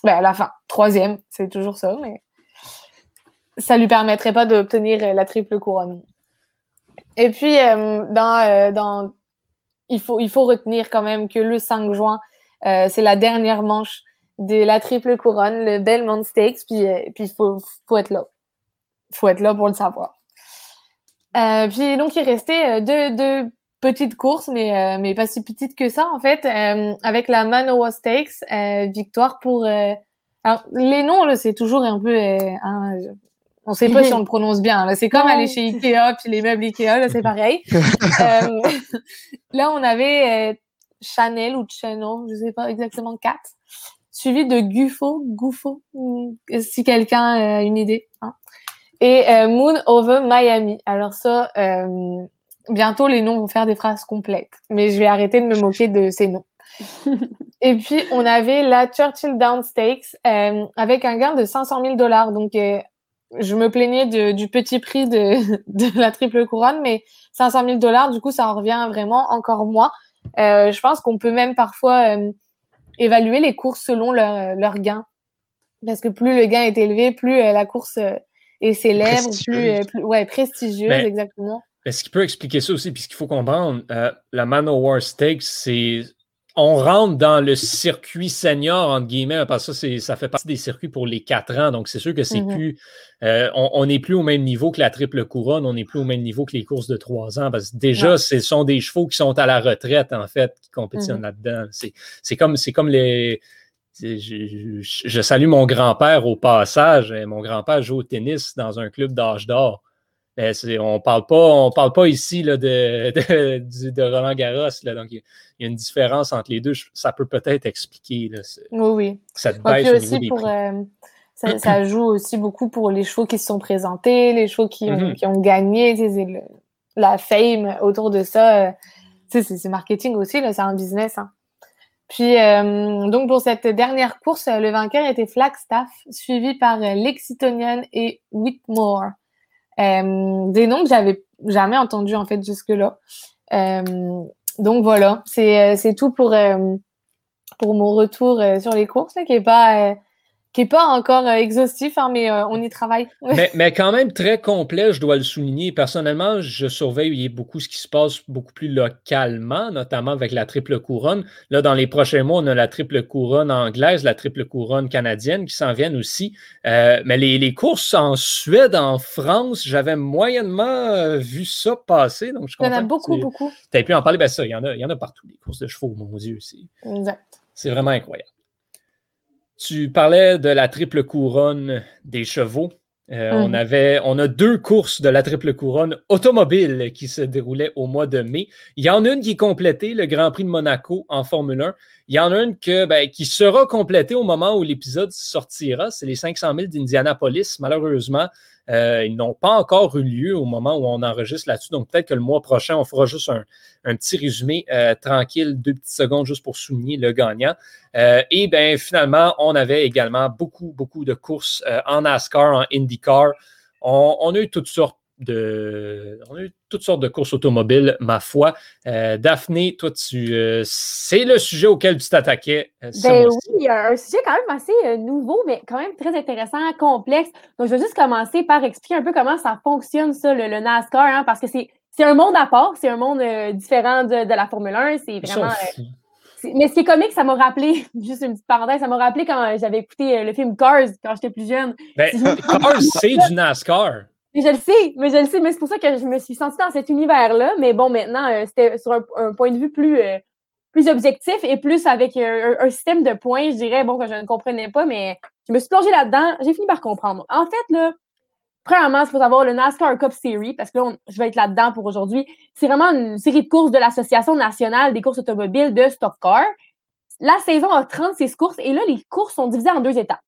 Ben, à la fin. Troisième, c'est toujours ça, mais ça lui permettrait pas d'obtenir euh, la triple couronne. Et puis, euh, dans, euh, dans, il, faut, il faut retenir quand même que le 5 juin, c'est la dernière manche de la triple couronne, le Belmont Stakes, puis euh, puis il faut, faut être là. faut être là pour le savoir. Puis donc, il restait deux, deux petites courses, mais, mais pas si petites que ça, en fait, avec la Manoa Stakes, victoire pour... alors, les noms, c'est toujours un peu... hein, on sait pas si on le prononce bien. là. C'est comme aller chez Ikea, puis les meubles Ikea, là, c'est pareil. Euh, là, on avait euh, Chanel ou Channel, je sais pas exactement quatre, suivi de Gufo, Gufo, hmm, si quelqu'un a une idée. hein. Et euh, Moon over Miami. Alors ça, euh, bientôt les noms vont faire des phrases complètes, mais je vais arrêter de me moquer de ces noms. Et puis on avait la Churchill Down Stakes euh, avec un gain de 500 000 dollars. Donc euh, je me plaignais de- du petit prix de, de la triple couronne, mais 500 000 dollars, du coup, ça en revient vraiment encore moins. Euh, je pense qu'on peut même parfois euh, évaluer les courses selon leur, leur gain. Parce que plus le gain est élevé, plus euh, la course euh, est célèbre, plus, Prestigieuse. euh, plus ouais, prestigieuse, Ben, exactement. Mais ce qui peut expliquer ça aussi, puis ce qu'il faut comprendre, euh, la Manowar Stakes, c'est. On rentre dans le circuit senior, entre guillemets, parce que ça, ça fait partie des circuits pour les quatre ans. Donc, c'est sûr que c'est Mhm. plus. euh, on n'est plus au même niveau que la triple couronne, on n'est plus au même niveau que les courses de trois ans. Parce que déjà, Ouais. ce sont des chevaux qui sont à la retraite, en fait, qui compétitionnent Mhm. là-dedans. C'est comme, c'est comme les. Je, je- je salue mon grand-père au passage. Mon grand-père joue au tennis dans un club d'âge d'or. C'est- on parle pas, on parle pas ici là, de, de, Roland Garros. Là, donc, il y a- une différence entre les deux. Ça peut peut-être expliquer là, ce- Oui, oui. cette Ouais, baisse puis au niveau aussi des pour, prix. euh, ça, ça joue aussi beaucoup pour les chevaux qui se sont présentés, les chevaux qui ont, Mhm. qui ont gagné, le- la fame autour de ça. euh, c'est marketing aussi, c'est un business. hein. Puis, euh, donc, pour cette dernière course, le vainqueur était Flagstaff, suivi par Lexingtonian et Whitmore. Euh, des noms que j'avais jamais entendus, en fait, jusque-là. Euh, donc, voilà, c'est euh, tout pour, pour mon retour sur les courses, qui est pas... qui n'est pas encore euh, exhaustif, hein, mais euh, on y travaille. mais, quand même très complet, je dois le souligner. Personnellement, je surveille beaucoup ce qui se passe beaucoup plus localement, notamment avec la triple couronne. Là, dans les prochains mois, on a la triple couronne anglaise, la triple couronne canadienne qui s'en viennent aussi. Euh, mais les, courses en Suède, en France, j'avais moyennement vu ça passer. Donc je il y en a beaucoup, beaucoup. Tu as pu en parler, ben ça, il y en a, il y en a partout, les courses de chevaux, mon Dieu. Exact. C'est vraiment incroyable. Tu parlais de la triple couronne des chevaux. Euh, on, mhm. avait, on a deux courses de la triple couronne automobile qui se déroulaient au mois de mai. Il y en a une qui est complétée, le Grand Prix de Monaco en Formule 1. Il y en a une que, ben, qui sera complétée au moment où l'épisode sortira. C'est les 500 000 d'Indianapolis. Malheureusement, euh, ils n'ont pas encore eu lieu au moment où on enregistre là-dessus. Donc, peut-être que le mois prochain, on fera juste un, petit résumé euh, tranquille, deux petites secondes juste pour souligner le gagnant. Euh, et bien, finalement, on avait également beaucoup, beaucoup de courses en NASCAR, en IndyCar. On, a eu toutes sortes de, on a eu toutes sortes de courses automobiles, ma foi. Daphné, toi, tu, c'est le sujet auquel tu t'attaquais. ben oui, un sujet quand même assez nouveau, mais quand même très intéressant, complexe. Donc, je vais juste commencer par expliquer un peu comment ça fonctionne, ça, le, NASCAR, hein, parce que c'est, c'est un monde à part, c'est un monde différent de, de, la Formule 1. C'est vraiment. mais ce qui est comique, ça m'a rappelé, juste une petite parenthèse, ça m'a rappelé quand j'avais écouté le film Cars quand j'étais plus jeune. Ben, Cars, c'est du NASCAR. Mais je le sais, mais je le sais, mais c'est pour ça que je me suis sentie dans cet univers-là. Mais bon, maintenant, euh, c'était sur un, point de vue plus, euh, plus objectif et plus avec un, système de points, je dirais, bon, que je ne comprenais pas, mais je me suis plongée là-dedans. J'ai fini par comprendre. En fait, là, premièrement, il faut savoir le NASCAR Cup Series, parce que là, je vais être là-dedans pour aujourd'hui. C'est vraiment une série de courses de l'Association nationale des courses automobiles de Stock Car. La saison a 36 courses et là, les courses sont divisées en deux étapes.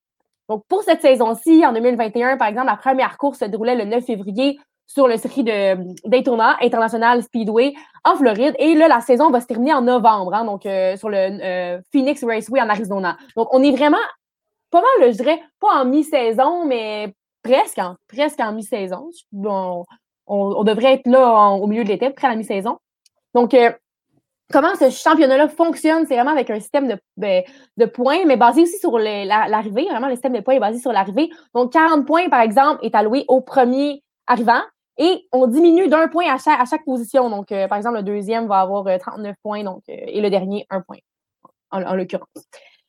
Donc, pour cette saison-ci, en 2021, par exemple, la première course se déroulait le 9 février sur le circuit de Daytona International Speedway en Floride. Et là, la saison va se terminer en novembre, hein, donc euh, sur le euh, Phoenix Raceway en Arizona. Donc, on est vraiment pas mal, je dirais, pas en mi-saison, mais presque en, presque en mi-saison. Bon, on, devrait être là au milieu de l'été, près à la mi-saison. Donc, euh, comment ce championnat-là fonctionne. C'est vraiment avec un système de, de, points, mais basé aussi sur l'arrivée. vraiment, le système de points est basé sur l'arrivée. Donc, 40 points, par exemple, est alloué au premier arrivant. Et on diminue d'un point à chaque, à chaque position. Donc, euh, par exemple, le deuxième va avoir 39 euh, points, donc, euh, et le dernier, un point, en, l'occurrence.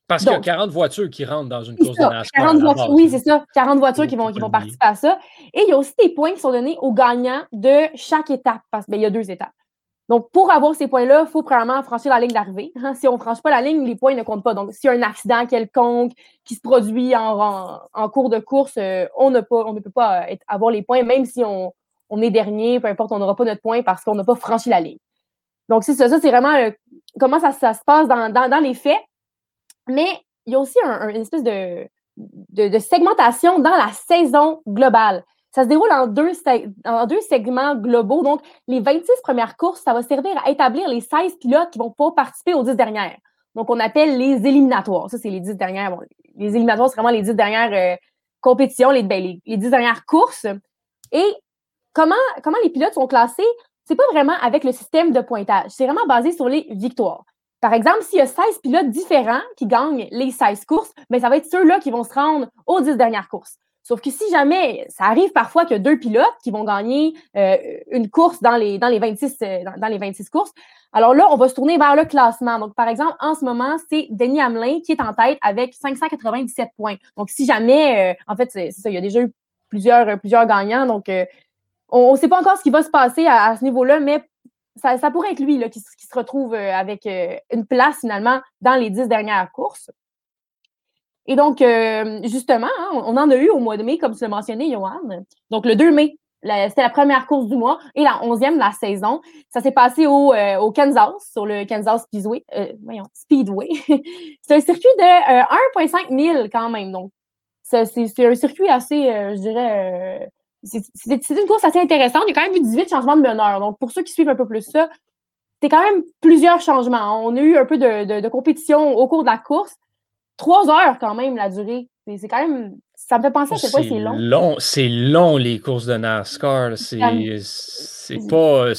Parce qu'il y a 40 voitures qui rentrent dans une course de NASCAR. 40 voitures, oui, c'est ça. 40 voitures qui vont, qui vont participer à ça. Et il y a aussi des points qui sont donnés aux gagnants de chaque étape, parce qu'il ben, y a deux étapes. Donc, pour avoir ces points-là, il faut premièrement franchir la ligne d'arrivée. Si on ne franchit pas la ligne, les points ne comptent pas. Donc, s'il y a un accident quelconque qui se produit en, cours de course, euh, on, ne peut pas euh, avoir les points, même si on, est dernier, peu importe, on n'aura pas notre point parce qu'on n'a pas franchi la ligne. Donc, c'est ça, c'est vraiment euh, comment ça, se passe dans, les faits. Mais il y a aussi une espèce de segmentation dans la saison globale. Ça se déroule en deux, en deux segments globaux. Donc, les 26 premières courses, ça va servir à établir les 16 pilotes qui vont pouvoir participer aux 10 dernières. Donc, on appelle les éliminatoires. Ça, c'est les 10 dernières. les éliminatoires, c'est vraiment les 10 dernières euh, compétitions, les, ben, les 10 dernières courses. Et comment, comment les pilotes sont classés? C'est pas vraiment avec le système de pointage. C'est vraiment basé sur les victoires. Par exemple, s'il y a 16 pilotes différents qui gagnent les 16 courses, mais ben, ça va être ceux-là qui vont se rendre aux 10 dernières courses. Sauf que si jamais, ça arrive parfois qu'il y a deux pilotes qui vont gagner euh, une course dans les, dans, les 26, euh, dans, les 26 courses, alors là, on va se tourner vers le classement. Donc, par exemple, en ce moment, c'est Denis Hamelin qui est en tête avec 597 points. Donc, si jamais, euh, en fait, c'est ça, il y a déjà eu plusieurs, plusieurs gagnants. Donc, on ne sait pas encore ce qui va se passer à, ce niveau-là, mais ça, ça, pourrait être lui là, qui, qui se retrouve avec une place finalement dans les dix dernières courses. Et donc, euh, justement, hein, on en a eu au mois de mai, comme tu l'as mentionné, Johan. Donc, le 2 mai, c'était la première course du mois et la onzième de la saison. Ça s'est passé au, euh, au, Kansas, sur le Kansas Speedway. Euh, voyons, Speedway. c'est un circuit de 1,5 000 quand même. Donc, c'est un circuit assez, je dirais, c'est une course assez intéressante. Il y a quand même eu 18 changements de meneur. Donc, pour ceux qui suivent un peu plus ça, c'est quand même plusieurs changements. On a eu un peu de, de, de compétition au cours de la course trois heures quand même la durée. C'est quand même. Ça me fait penser à quel point c'est long. long c'est long, les courses de NASCAR. C'est pas.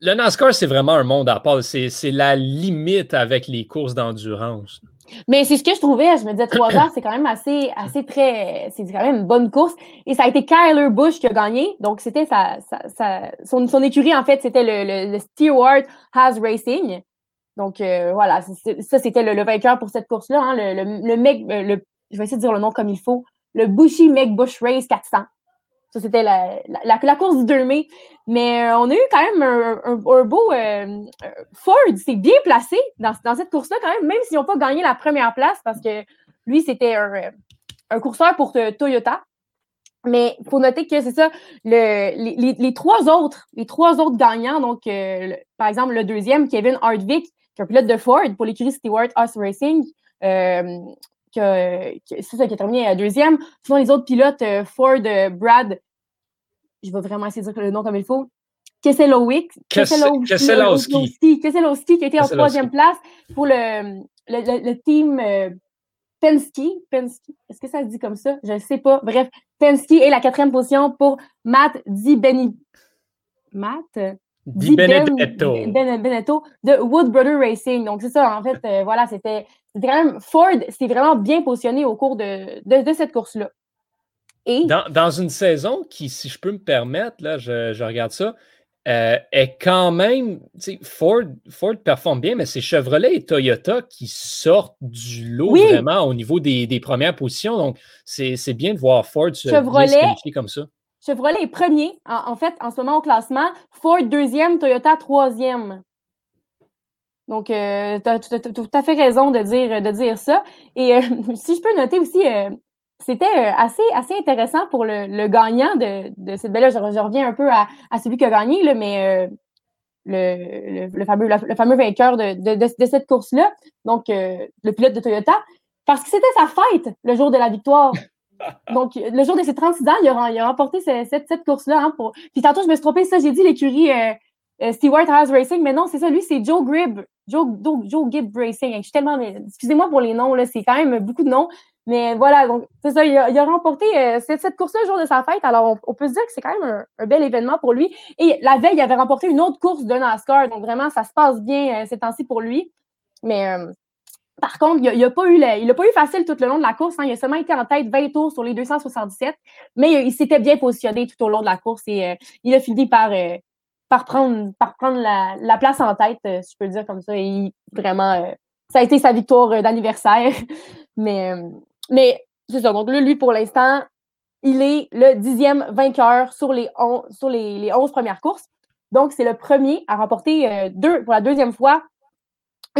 le NASCAR, c'est vraiment un monde à part. C'est la limite avec les courses d'endurance. Mais c'est ce que je trouvais. Je me disais, trois heures, c'est quand même assez, assez très. C'est quand même une bonne course. Et ça a été Kyler Bush qui a gagné. Donc, c'était sa, sa, son, son, écurie, en fait, c'était le, le, Stewart Has Racing. Donc, euh, voilà, ça, c'était le, vainqueur pour cette course-là. Hein, le, le, mec, euh, le, je vais essayer de dire le nom comme il faut. Le Bushy Meg Bush Race 400. Ça, c'était la, la, course du 2 mai. Mais euh, on a eu quand même un, un, beau. Ford s'est bien placé dans, dans cette course-là, quand même, même s'ils n'ont pas gagné la première place, parce que lui, c'était un, un courseur pour Toyota. Mais il faut noter que c'est ça, le, les, les, trois autres, les trois autres gagnants, donc par exemple le deuxième, Kevin Hardwick, qui est un pilote de Ford pour l'écurie Stewart House Racing, euh, c'est ça qui a terminé deuxième. Sinon, les autres pilotes, Ford, Brad, je vais vraiment essayer de dire le nom comme il faut. Keselowski, Keselowski, Keselowski, qui était en troisième place pour le, le, le, team euh, Penske. Penske. Est-ce que ça se dit comme ça? Je ne sais pas. Bref, Penske est la quatrième position pour Matt Di Beni... Matt? Di Benedetto. Benedetto de Wood Brother Racing. Donc, c'est ça. En fait, euh, voilà, c'était quand même Ford s'est vraiment bien positionné au cours de, de, de cette course-là. Dans, une saison qui, si je peux me permettre, là, je, regarde ça, euh, est quand même. Ford, Ford performe bien, mais c'est Chevrolet et Toyota qui sortent du lot vraiment au niveau des, premières positions. Donc, c'est bien de voir Ford se, qualifier comme ça. Chevrolet est premier, en, fait, en ce moment au classement. Ford deuxième, Toyota troisième. Donc, euh, tu as, tout à fait raison de dire, ça. Et euh, si je peux noter aussi, c'était euh, assez, assez intéressant pour le, gagnant de, cette belle. Je, je, reviens un peu à, celui qui a gagné, mais le, fameux, le, vainqueur de, cette course-là, donc le pilote de Toyota, parce que c'était sa fête le jour de la victoire. Donc, le jour de ses 36 ans, il a, remporté cette, course-là. Hein, pour... Puis tantôt, je me suis trompée, ça, j'ai dit l'écurie Stewart House Racing, mais non, c'est ça, lui, c'est Joe Gribb. Joe, Gibb Racing. Je suis tellement. Excusez-moi pour les noms, là, c'est quand même beaucoup de noms. Mais voilà, donc c'est ça, il a, remporté euh, cette, course-là le jour de sa fête. Alors, on, peut se dire que c'est quand même un, bel événement pour lui. Et la veille, il avait remporté une autre course de NASCAR. Donc, vraiment, ça se passe bien euh, ces temps-ci pour lui. Mais euh, par contre, il n'a pas, eu facile tout le long de la course. Hein. Il a seulement été en tête 20 tours sur les 277. Mais il s'était bien positionné tout au long de la course et il a fini par, par prendre, la, place en tête, si je peux le dire comme ça. Et vraiment, ça a été sa victoire d'anniversaire. Mais c'est ça. Donc là, lui, pour l'instant, il est le dixième vainqueur sur les, on, les, les 11 premières courses. Donc, c'est le premier à remporter euh, deux, pour la deuxième fois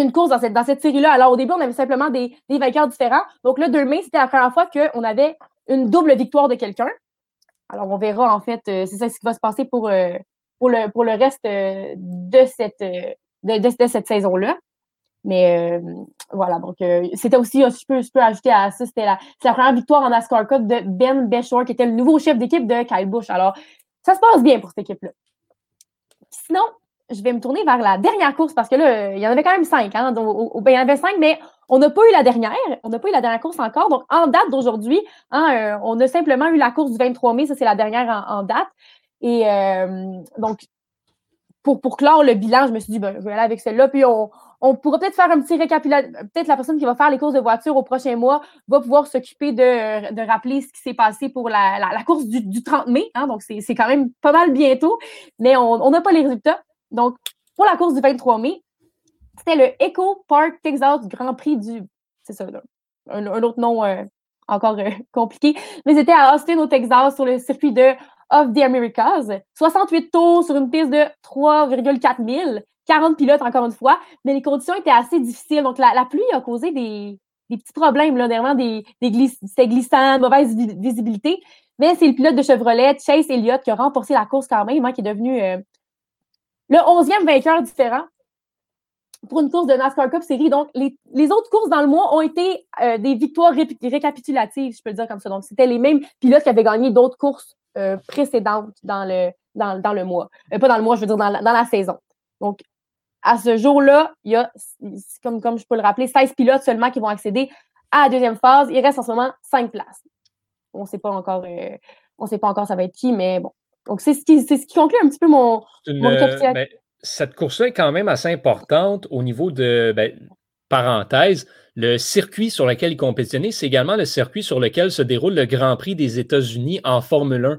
une course dans cette, dans cette série-là. Alors, au début, on avait simplement des, des vainqueurs différents. Donc, le 2 mai, c'était la première fois qu'on avait une double victoire de quelqu'un. Alors, on verra, en fait, euh, c'est ça ce qui va se passer pour, euh, pour, le, pour le reste de cette, de, de cette saison-là. Mais euh, voilà, donc euh, c'était aussi, je peux, je ajouter à ça, c'était la, la, première victoire en NASCAR Cup de Ben Beshore, qui était le nouveau chef d'équipe de Kyle Busch. Alors, ça se passe bien pour cette équipe-là. Sinon, je vais me tourner vers la dernière course parce que là, il y en avait quand même cinq. Hein, donc, ben, il y en avait cinq, mais on n'a pas eu la dernière. On n'a pas eu la dernière course encore. Donc, en date d'aujourd'hui, hein, euh, on a simplement eu la course du 23 mai. Ça, c'est la dernière en, date. Et donc, pour, clore le bilan, je me suis dit, ben, je vais aller avec celle-là. Puis, on, pourrait peut-être faire un petit récapitulatif. Peut-être la personne qui va faire les courses de voiture au prochain mois va pouvoir s'occuper de, rappeler ce qui s'est passé pour la, course du, du, 30 mai. Hein, donc, c'est quand même pas mal bientôt, mais on n'a pas les résultats. Donc, pour la course du 23 mai, c'était le Echo Park Texas Grand Prix du. C'est ça. Un, autre nom euh, encore euh, compliqué. Mais c'était à Austin, au Texas, sur le circuit de of the Americas. 68 tours sur une piste de 3,4 000. 40 pilotes encore une fois, mais les conditions étaient assez difficiles. Donc, la, pluie a causé des, petits problèmes, là, dernièrement, des, des c'était glissant, mauvaise visibilité. Mais c'est le pilote de Chevrolet, Chase Elliott, qui a remporté la course quand même, hein, qui est devenu euh, le 11e vainqueur différent pour une course de NASCAR Cup Série. Donc, les, autres courses dans le mois ont été euh, des victoires récapitulatives, je peux le dire comme ça. Donc, c'était les mêmes pilotes qui avaient gagné d'autres courses euh, précédentes dans le, dans, le mois. pas dans le mois, je veux dire dans dans la saison. Donc, à ce jour-là, il y a, comme, comme je peux le rappeler, 16 pilotes seulement qui vont accéder à la deuxième phase. Il reste en ce moment 5 places. On ne sait pas encore, euh, on sait pas encore ça va être qui, mais bon. Donc, c'est ce qui, ce qui conclut un petit peu mon, mon ben, cette course-là est quand même assez importante au niveau de. Ben, parenthèse, le circuit sur lequel il compétitionnait, c'est également le circuit sur lequel se déroule le Grand Prix des États-Unis en Formule 1.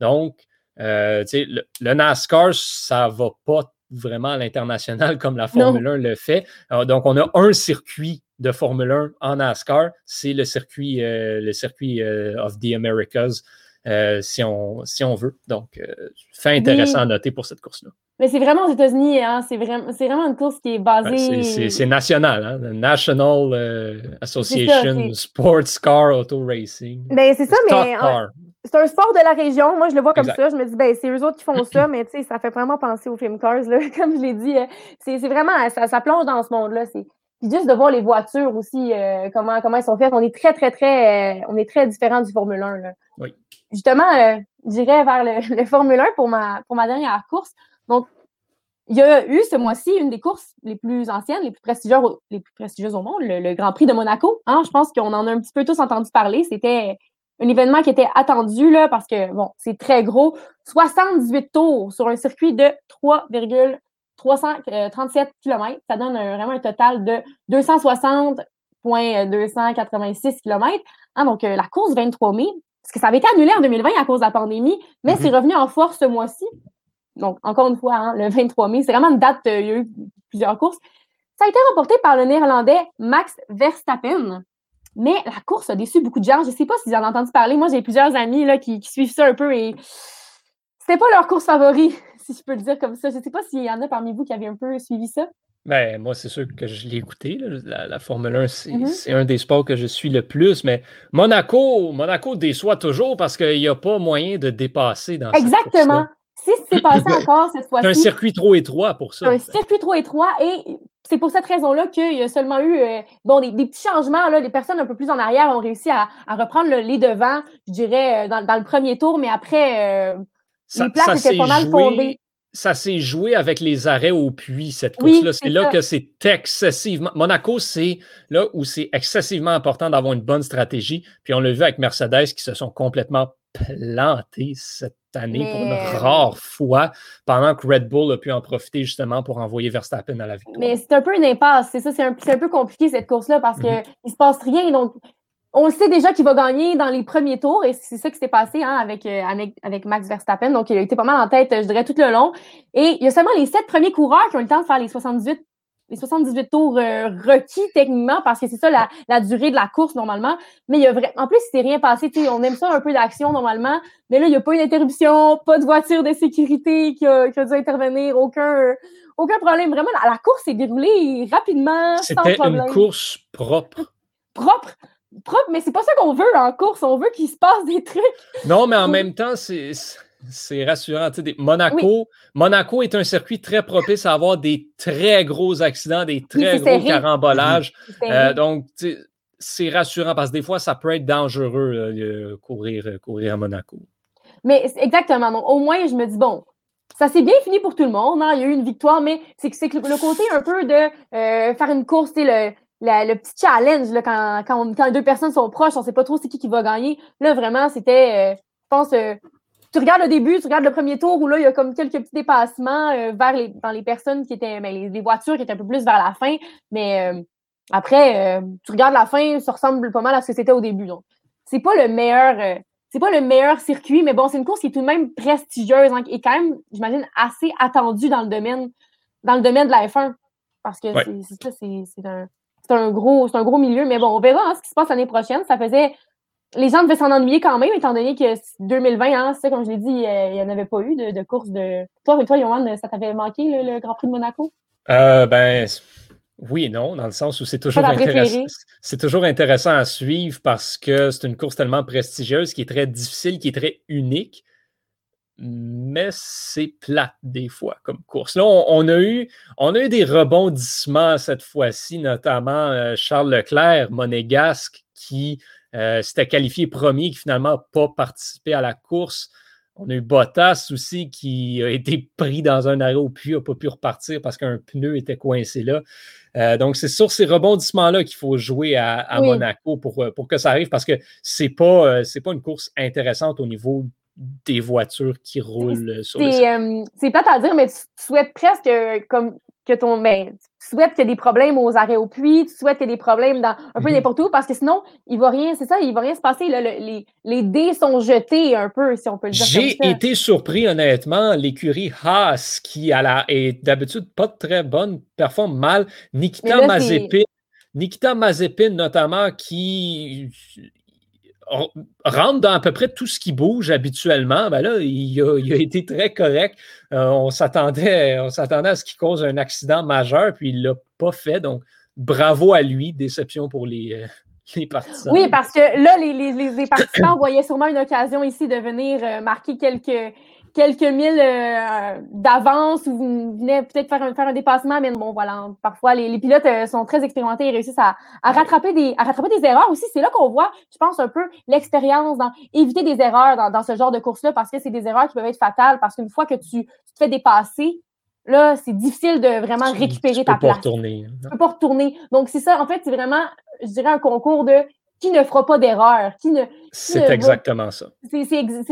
Donc, euh, le, le, NASCAR, ça ne va pas vraiment à l'international comme la Formule 1 le fait. donc, on a un circuit de Formule 1 en NASCAR, c'est le circuit, euh, le circuit euh, of the Americas, si, on, si on veut. Donc, fait intéressant à noter pour cette course-là. Mais c'est vraiment aux États-Unis, hein? c'est vraiment, vraiment une course qui est basée. c'est national, hein? National Association Sports Car Auto Racing. Ben, c'est ça, mais c'est un sport de la région. Moi, je le vois comme ça. Je me dis, ben, c'est eux autres qui font ça, mais tu sais, ça fait vraiment penser aux film cars, là. Comme je l'ai dit, euh, c'est vraiment, ça, ça, plonge dans ce monde-là. Puis juste de voir les voitures aussi, euh, comment, comment elles sont faites. On est très, très, très, euh, on est très différent du Formule 1, là. Oui. Justement, j'irai vers le, le, Formule 1 pour ma, pour ma dernière course. Donc, il y a eu ce mois-ci une des courses les plus anciennes, les plus prestigieuses, les plus prestigieuses au monde, le, Grand Prix de Monaco. Hein? Je pense qu'on en a un petit peu tous entendu parler. C'était un événement qui était attendu là, parce que bon, c'est très gros. 78 tours sur un circuit de 3,337 km. Ça donne vraiment un total de 260,286 km. Hein, donc, euh, la course 23 mai, parce que ça avait été annulé en 2020 à cause de la pandémie, mais c'est mhm. revenu en force ce mois-ci. Donc, encore une fois, hein, le 23 mai, c'est vraiment une date, euh, il y a eu plusieurs courses. Ça a été remporté par le Néerlandais Max Verstappen. Mais la course a déçu beaucoup de gens. Je ne sais pas si vous en avez entendu parler. Moi, j'ai plusieurs amis là, qui, suivent ça un peu et c'était pas leur course favorite, si je peux le dire comme ça. Je ne sais pas s'il y en a parmi vous qui avaient un peu suivi ça. Ben, moi, c'est sûr que je l'ai écouté. La, Formule 1, mm-hmm. c'est un des sports que je suis le plus. Mais Monaco, Monaco déçoit toujours parce qu'il n'y a pas moyen de dépasser dans Exactement. Si c'est passé encore cette fois-ci. C'est un circuit trop étroit pour ça. Un circuit trop étroit et c'est pour cette raison-là qu'il y a seulement eu euh, bon, des, petits changements. Là, les personnes un peu plus en arrière ont réussi à, reprendre les devants, je dirais, euh, dans, le premier tour, mais après, euh, les places étaient pas mal fondées. Ça s'est joué avec les arrêts au puits, cette course-là. c'est là que c'est excessivement. Monaco, c'est là où c'est excessivement important d'avoir une bonne stratégie. Puis on l'a vu avec Mercedes qui se sont complètement plantés cette année pour une rare fois, pendant que Red Bull a pu en profiter justement pour envoyer Verstappen à la victoire. Mais c'est un peu une impasse, c'est ça, c'est un, un, peu compliqué cette course-là parce qu'il mm-hmm. ne se passe rien. Donc, on sait déjà qu'il va gagner dans les premiers tours et c'est ça qui s'est passé hein, avec, euh, avec, avec, Max Verstappen. Donc, il a été pas mal en tête, je dirais, tout le long. Et il y a seulement les sept premiers coureurs qui ont eu le temps de faire les 78 les 78 tours euh, requis techniquement parce que c'est ça la, durée de la course normalement. Mais il y a vraiment, en plus, il s'est rien passé. On aime ça un peu d'action normalement, mais là, il n'y a pas une interruption, pas de voiture de sécurité qui a, qui a dû intervenir, aucun, aucun problème. Vraiment, la, course s'est déroulée rapidement. C'était une course propre. Propre. Propre, mais c'est pas ça qu'on veut en course. On veut qu'il se passe des trucs. Non, mais en même temps, c'est c'est rassurant. Monaco, Monaco est un circuit très propice à avoir des très gros accidents, des très gros carambolages. Euh, donc, c'est rassurant parce que des fois, ça peut être dangereux courir, euh, courir à Monaco. Mais exactement. au moins, je me dis, bon, ça s'est bien fini pour tout le monde. Hein, il y a eu une victoire, mais c'est que le, côté un peu de euh, faire une course, le, le petit challenge là, quand, quand, quand, deux personnes sont proches, on ne sait pas trop c'est qui qui va gagner. Là, vraiment, c'était, je pense, tu regardes le début, tu regardes le premier tour où là, il y a comme quelques petits dépassements euh, vers les, dans les personnes qui étaient, ben, les, voitures qui étaient un peu plus vers la fin. Mais euh, après, euh, tu regardes la fin, ça ressemble pas mal à ce que c'était au début. Donc, c'est pas le meilleur, c'est pas le meilleur circuit, mais bon, c'est une course qui est tout de même prestigieuse hein, et quand même, j'imagine, assez attendue dans le domaine, dans le domaine de la F1. Parce que c'est ça, c'est un, un, gros, un gros milieu. Mais bon, on verra hein, ce qui se passe l'année prochaine. Ça faisait les gens devaient s'en ennuyer quand même, étant donné que 2020, hein, ça, comme je l'ai dit, euh, il n'y en avait pas eu de, course de. Toi, toi, Yohan, ça t'avait manqué, le, Grand Prix de Monaco? Euh, ben, oui et non, dans le sens où c'est toujours, intéressant, c'est toujours intéressant à suivre parce que c'est une course tellement prestigieuse qui est très difficile, qui est très unique. Mais c'est plat des fois comme course. Là, on, a eu, on a eu des rebondissements cette fois-ci, notamment euh, Charles Leclerc, monégasque, qui euh, c'était qualifié premier, qui finalement n'a pas participé à la course. On a eu Bottas aussi qui a été pris dans un arrêt au puits, n'a pas pu repartir parce qu'un pneu était coincé là. Euh, donc, c'est sur ces rebondissements-là qu'il faut jouer à, Monaco pour, pour, que ça arrive parce que ce n'est pas, pas une course intéressante au niveau des voitures qui roulent sur le C'est pas à dire, mais tu souhaites presque comme que ton. Ben, tu souhaites qu'il y ait des problèmes aux arrêts au puits, tu souhaites qu'il y ait des problèmes dans un peu Mhm. n'importe où, parce que sinon, il va rien, c'est ça, il va rien se passer. là, le- les, les dés sont jetés un peu, si on peut le dire. J'ai été surpris, honnêtement. L'écurie Haas, qui à la, est d'habitude pas très bonne, performe mal. Nikita Mazepin, Nikita Mazepin notamment, qui rentre dans à peu près tout ce qui bouge habituellement. Ben là, il a, été très correct. Euh, on s'attendait à ce qu'il cause un accident majeur, puis il l'a pas fait. Donc, bravo à lui. Déception pour les, euh, les partisans. Oui, parce que là, les, les, les- les participants voyaient sûrement une occasion ici de venir euh, marquer quelques, quelques milles euh, d'avance ou vous venez peut-être faire un, faire un dépassement, mais bon, voilà. Parfois, les, les pilotes euh, sont très expérimentés et réussissent à, à, rattraper des, à rattraper des erreurs aussi. C'est là qu'on voit, je pense, un peu l'expérience dans éviter des erreurs dans, dans ce genre de course-là parce que c'est des erreurs qui peuvent être fatales parce qu'une fois que tu, tu te fais dépasser, là, c'est difficile de vraiment Tu- récupérer tu ta peux pas place retourner. hein. tu peux pas retourner. Donc, c'est ça, en fait, c'est vraiment, je dirais, un concours de qui ne fera pas d'erreur, qui ne. C'est va- exactement ça. C'est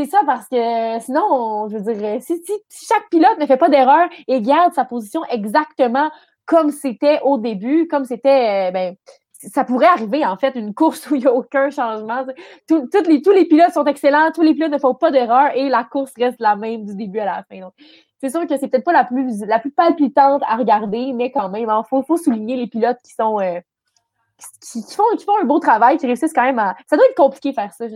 ça parce que sinon, on- je veux dire, si, si- si chaque pilote ne fait pas d'erreur et garde sa position exactement comme c'était au début, comme c'était, euh, ben, ça pourrait arriver, en fait, une course où il n'y a aucun changement. Tout- les, tous les pilotes sont excellents, tous les pilotes ne font pas d'erreur et la course reste la même du début à la fin. Donc, c'est sûr que c'est peut-être pas la plus, la plus palpitante à regarder, mais quand même, il faut, faut souligner les pilotes qui sont. euh, qui, qui font, qui font un beau travail, qui réussissent quand même à. Ça doit être compliqué faire ça. Je-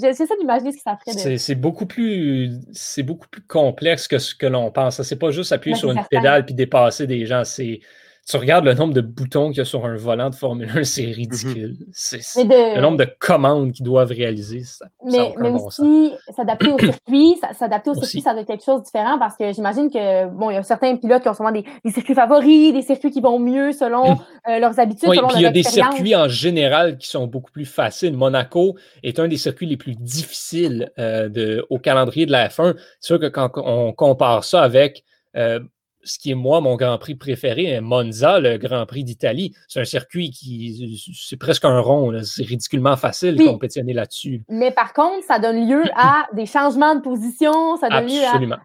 J'essaie d'imaginer ce que ça ferait. De... C'est beaucoup plus c'est beaucoup plus complexe que ce que l'on pense. C'est pas juste appuyer Ben, sur une certain. pédale puis dépasser des gens. C'est tu regardes le nombre de boutons qu'il y a sur un volant de Formule 1, c'est ridicule. C'est c'est- Mais de- le nombre de commandes qu'ils doivent réaliser. Ça, ça Mais, aucun mais bon aussi, s'adapter au circuit, ça- s'adapter au circuit, ça doit être quelque chose de différent parce que j'imagine que, bon, il y a certains pilotes qui ont souvent des, des circuits favoris, des circuits qui vont mieux selon euh, leurs habitudes, Oui, selon puis il y a des circuits en général qui sont beaucoup plus faciles. Monaco est un des circuits les plus difficiles euh, de, au calendrier de la F1. C'est sûr que quand on compare ça avec euh, ce qui est moi mon Grand Prix préféré, Monza, le Grand Prix d'Italie, c'est un circuit qui c'est presque un rond. C'est ridiculement facile de compétitionner là-dessus. Mais par contre, ça donne lieu à des changements de position, ça donne lieu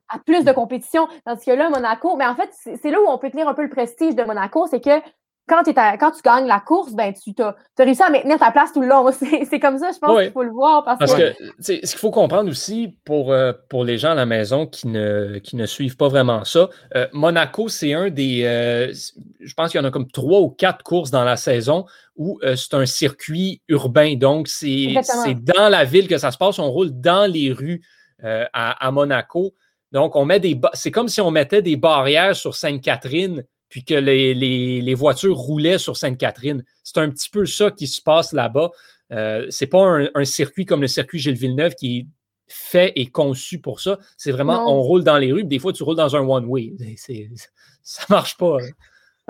à, plus de compétition. Tandis que là, Monaco, mais en fait, c'est là où on peut tenir un peu le prestige de Monaco, c'est que quand, t'es à- quand tu gagnes la course, ben tu as, réussi à maintenir ta place tout le long. C'est comme ça, je pense Oui. qu'il faut le voir. Parce, Parce que, ce qu'il faut comprendre aussi pour, euh, pour les gens à la maison qui ne, qui ne suivent pas vraiment ça, euh, Monaco, c'est un des. euh, je pense qu'il y en a comme trois ou quatre courses dans la saison où c'est un circuit urbain. Donc, c'est dans la ville que ça se passe. On roule dans les rues à, à Monaco. Donc, on met des. C'est comme si on mettait des barrières sur Sainte-Catherine puis que les, les- les voitures roulaient sur Sainte-Catherine. C'est un petit peu ça qui se passe là-bas. Euh, c'est pas un, un circuit comme le circuit Gilles Villeneuve qui est fait et conçu pour ça. C'est vraiment, Non. on roule dans les rues, puis des fois, tu roules dans un one-way. Ça marche pas. hein.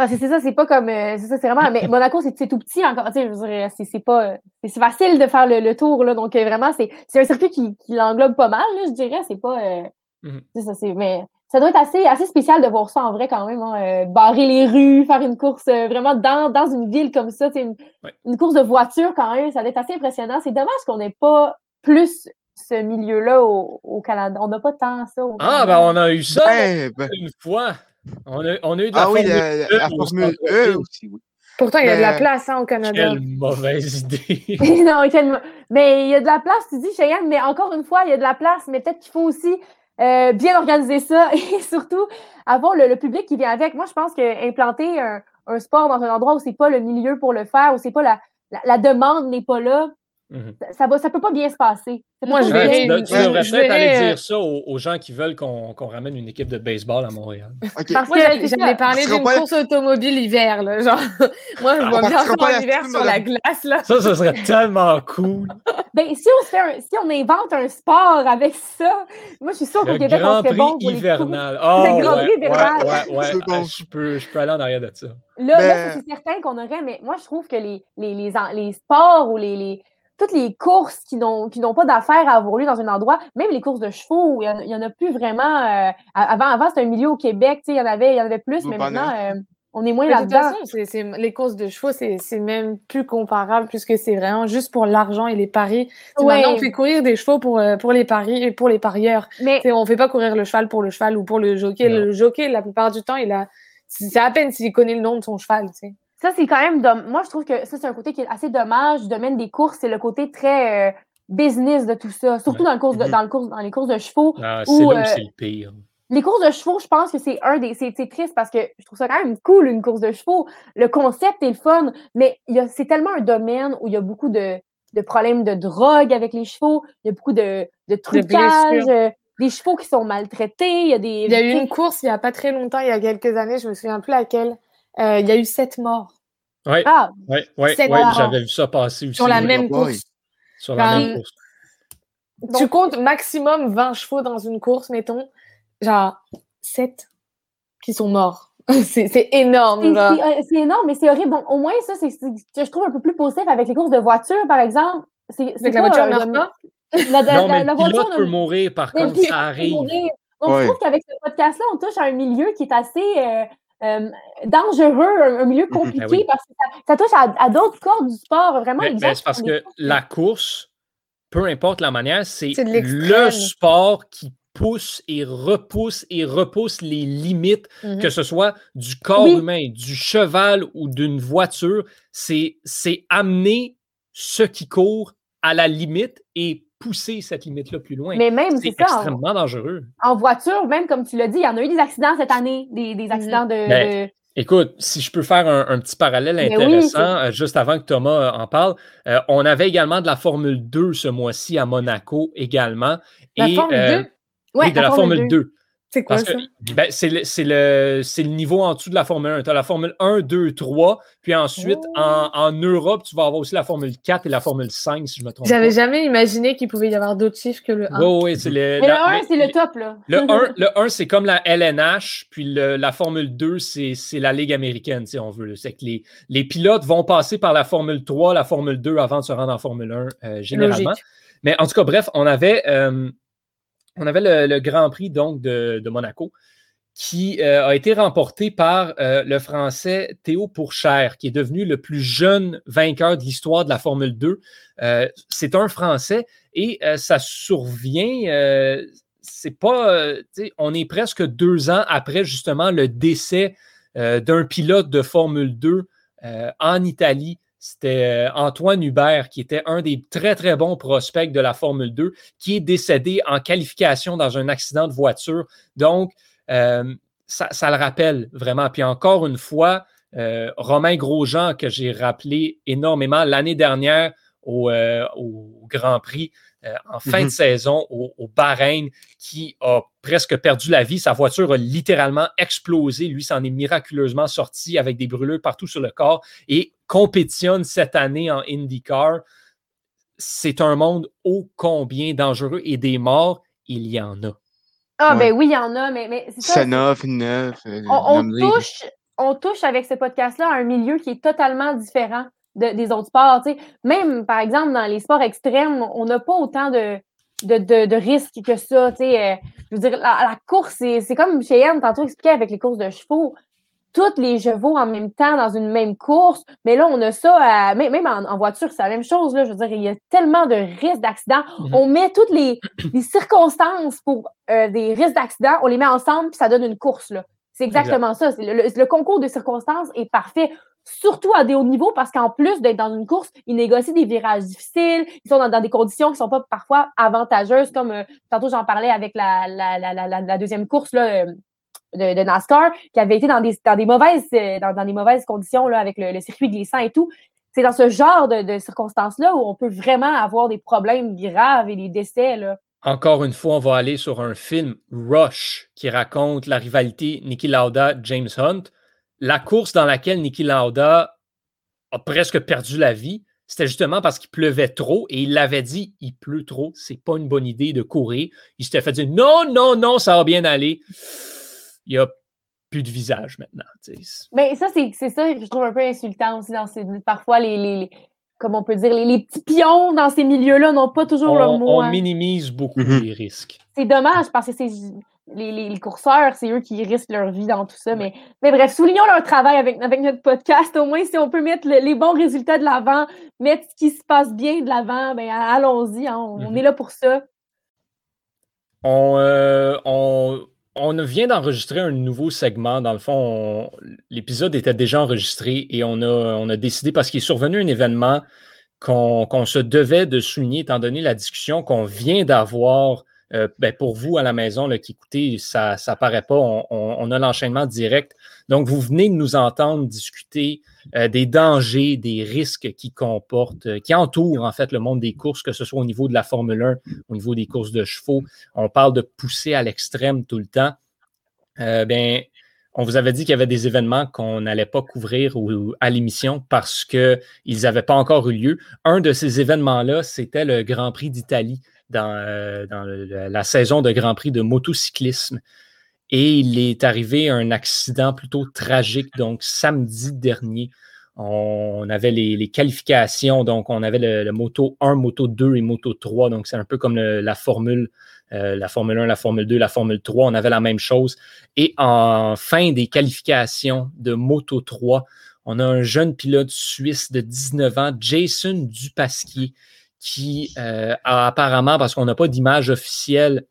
Ah, c'est ça, c'est pas comme. euh, c'est ça, c'est vraiment. Mais Monaco, c'est tout petit encore. Tu sais, c'est pas. euh, C'est facile de faire le, le tour, là. Donc, euh, vraiment, c'est un circuit qui, qui l'englobe pas mal, là, je dirais. C'est pas. euh, c'est ça, c'est. Mais ça doit être assez, assez spécial de voir ça en vrai, quand même. hein, euh, barrer les rues, faire une course euh, vraiment dans, dans une ville comme ça. Une, Ouais. une course de voiture, quand même. Ça doit être assez impressionnant. C'est dommage qu'on n'ait pas plus ce milieu-là au, au Canada. On n'a pas tant ça. Au Ah, ben on a eu ça Ben, ben, une fois. On a, on a eu de la ah oui, Formule la, la- E la Formule. E aussi, oui. Pourtant, il y a de la place hein, au Canada. Quelle mauvaise idée. non, mais il y a de la place, tu dis, Cheyenne, mais encore une fois, il y a de la place, mais peut-être qu'il faut aussi euh, bien organiser ça et surtout avoir le, public qui vient avec. Moi, je pense qu'implanter un, un sport dans un endroit où c'est pas le milieu pour le faire, où c'est pas la, la demande n'est pas là, Mhm. ça, ça va, ça peut pas bien se passer. Moi, je verrais- tu, dois- tu devrais peut-être aller verrais, euh, dire ça aux, aux gens qui veulent qu'on qu'on ramène une équipe de baseball à Montréal. OK. Parce que Tu seras d'une pas course automobile hiver, là. Genre, moi, je vois bien ça en hiver sur la glace, là. Ça, ça serait tellement cool. Ben, si on fait un- si on invente un sport avec ça, moi, je suis sûre qu'au Québec, on Grand serait Prix bon pour les hivernal. Oh, Le Grand ouais, Prix hivernal. Ouais, ouais, ouais. C'est bon. Ah, je, peux, je peux aller en arrière de ça. Là, là, c'est certain qu'on aurait, mais moi, je trouve que les, les, les, les sports ou les, les, toutes les courses qui n'ont, qui n'ont pas d'affaires à avoir lieu dans un endroit, même les courses de chevaux, il y en, il y en a plus vraiment. euh, avant, avant c'était un milieu au Québec, tu sais, il y en avait, il y en avait plus, mais maintenant, euh, on est moins Mais de toute là-dedans. façon, c'est- c'est- les courses de chevaux, c'est c'est même plus comparable puisque c'est vraiment juste pour l'argent et les paris. Ouais. Maintenant, on fait courir des chevaux pour, euh, pour les paris et pour les parieurs. Mais Tu sais, on fait pas courir le cheval pour le cheval ou pour le jockey. Non. Le jockey, la plupart du temps, il a, c'est à peine s'il connaît le nom de son cheval, tu sais. Ça, c'est quand même. dom- Moi, je trouve que ça, c'est un côté qui est assez dommage du domaine des courses. C'est le côté très euh, business de tout ça. Surtout dans, le course de- dans, le course, dans les courses de chevaux. Ah, c'est Ou, là où euh, c'est le pire. Les courses de chevaux, je pense que c'est un des. C'est c'est triste parce que je trouve ça quand même cool, une course de chevaux. Le concept est le fun, mais il y a- c'est tellement un domaine où il y a beaucoup de, de problèmes de drogue avec les chevaux. Il y a beaucoup de, de trucage, euh, des chevaux qui sont maltraités. Il y a des. Il y a eu une course il n'y a pas très longtemps, il y a quelques années, je me souviens plus laquelle. Euh, il y a eu sept morts Oui, Ah, ouais, ouais, sept ouais, j'avais vu ça passer aussi. sur la même course. Sur la Ben, même course. Tu comptes maximum 20 chevaux dans une course, mettons. Genre 7 qui sont morts. c'est c'est énorme. C'est énorme, mais c'est horrible. Bon, au moins, ça, c'est je trouve un peu plus positif avec les courses de voiture, par exemple. C'est que la voiture euh, meurt le- pas. La, la- non, la- mais la le voiture pilote ne- peut mourir, par contre, ça arrive. mourir. Donc, Ouais. je trouve qu'avec ce podcast-là, on touche à un milieu qui est assez euh, euh, dangereux, un, un milieu compliqué, Ben oui. parce que ça, ça touche à, à d'autres corps du sport. Vraiment, mais gens c'est parce que la course, peu importe la manière, c'est le sport qui pousse et repousse et repousse les limites, que ce soit du corps Oui. humain, du cheval ou d'une voiture. C'est c'est amener ce qui court à la limite et pousser cette limite-là plus loin. Mais même, c'est c'est ça, en, extrêmement dangereux. en voiture, même comme tu l'as dit, il y en a eu des accidents cette année, des, des accidents de, Ben, de- Écoute, si je peux faire un, un petit parallèle Mais oui, intéressant, euh, juste avant que Thomas euh, en parle, euh, on avait également de la Formule 2 ce mois-ci à Monaco également. La Et, Formule euh, 2, Ouais, oui, de la Formule 2. C'est quoi que ça? ben, c'est le, c'est le- c'est le niveau en dessous de la Formule 1. Tu as la Formule 1, 2, 3, puis ensuite, Oh. en, en Europe, tu vas avoir aussi la Formule 4 et la Formule 5, si je me trompe pas. J'avais jamais imaginé qu'il pouvait y avoir d'autres chiffres que le 1. Oui, oui, c'est le, Mais la- le 1, mais- c'est le top, là. Le 1, le 1 c'est comme la LNH, puis le- la Formule 2, c'est c'est la Ligue américaine, si on veut. C'est que les, les pilotes vont passer par la Formule 3, la Formule 2 avant de se rendre en Formule 1, euh, généralement. Logique. Mais en tout cas, bref, on avait, euh, on avait le, Grand Prix donc, de, Monaco qui euh, a été remporté par euh, le Français Théo Pourchère, qui est devenu le plus jeune vainqueur de l'histoire de la Formule 2. Euh, c'est un Français et ça survient, c'est pas, on est presque deux ans après justement le décès d'un pilote de Formule 2 euh, en Italie. C'était euh, Antoine Hubert, qui était un des très, très bons prospects de la Formule 2, qui est décédé en qualification dans un accident de voiture. Donc, euh, ça, ça le rappelle vraiment. Puis encore une fois, euh, Romain Grosjean, que j'ai rappelé énormément l'année dernière au, euh, au Grand Prix, en fin Mhm. de saison au, au Bahreïn, qui a presque perdu la vie. Sa voiture a littéralement explosé. Lui s'en est miraculeusement sorti avec des brûlures partout sur le corps et compétitionne cette année en IndyCar. C'est un monde ô combien dangereux et des morts, il y en a. Ah, Ouais. ben oui, il y en a, mais, mais c'est ça. Senna, Villeneuve, euh, on, on touche, on touche avec ce podcast-là à un milieu qui est totalement différent de- des autres sports. tu sais. Même, par exemple, dans les sports extrêmes, on n'a pas autant de, de, de, de risques que ça. tu sais. Euh, je veux dire, la, la course, c'est c'est comme Cheyenne tantôt expliquait avec les courses de chevaux. Tous les chevaux en même temps dans une même course. Mais là, on a ça, à- même, même en, en voiture, c'est la même chose. Là, je veux dire, il y a tellement de risques d'accident. Mhm. On met toutes les, les circonstances pour euh, des risques d'accident, on les met ensemble, puis ça donne une course. Là. C'est exactement ça. C'est Le, le- le concours de circonstances est parfait, surtout à des hauts niveaux, parce qu'en plus d'être dans une course, ils négocient des virages difficiles, ils sont dans, dans des conditions qui ne sont pas parfois avantageuses, comme euh, tantôt j'en parlais avec la, la, la, la, la- la deuxième course là, euh, de, NASCAR, qui avait été dans des, dans euh, mauvaises conditions avec le, circuit glissant et tout. C'est dans ce genre de, circonstances-là où on peut vraiment avoir des problèmes graves et des décès. Encore une fois, on va aller sur un film Rush qui raconte la rivalité Niki Lauda-James Hunt. La course dans laquelle Niki Lauda a presque perdu la vie, c'était justement parce qu'il pleuvait trop et il l'avait dit il pleut trop, c'est pas une bonne idée de courir. Il s'était fait dire non, non, non, ça va bien aller. Il n'y a plus de visage maintenant. Mais ça, c'est c'est ça que je trouve un peu insultant aussi dans ces. Parfois, les, les, les- comme on peut dire, les, les petits pions dans ces milieux-là n'ont pas toujours leur On, mot. on hein. minimise beaucoup Mhm. les risques. C'est dommage parce que c'est les, les, les courseurs, c'est eux qui risquent leur vie dans tout ça. Mais, mais bref, soulignons leur travail avec, avec notre podcast. Au moins, si on peut mettre le- les bons résultats de l'avant, mettre ce qui se passe bien de l'avant, ben allons-y. hein, on, on Mhm. est là pour ça. On, euh, on, on vient d'enregistrer un nouveau segment. Dans le fond, l'épisode était déjà enregistré et on a, décidé, parce qu'il est survenu un événement qu'on se devait de souligner, étant donné la discussion qu'on vient d'avoir. Euh, ben, pour vous à la maison là, qui écoutez, ça ne paraît pas, on, a l'enchaînement direct. Donc, vous venez de nous entendre discuter euh, des dangers, des risques qui comportent, euh, qui entourent en fait le monde des courses, que ce soit au niveau de la Formule 1, au niveau des courses de chevaux. On parle de pousser à l'extrême tout le temps. ben, on vous avait dit qu'il y avait des événements qu'on n'allait pas couvrir à l'émission parce qu'ils n'avaient pas encore eu lieu. Un de ces événements-là, c'était le Grand Prix d'Italie dans, euh, la saison de Grand Prix de motocyclisme. Et il est arrivé un accident plutôt tragique, donc samedi dernier. On avait les, qualifications, donc on avait le, Moto 1, Moto 2 et Moto 3. Donc c'est un peu comme la Formule euh, la Formule 1, la Formule 2, la Formule 3, on avait la même chose. Et en fin des qualifications de Moto 3, on a un jeune pilote suisse de 19 ans, Jason Dupasquier, qui euh, a apparemment, parce qu'on n'a pas d'image officielle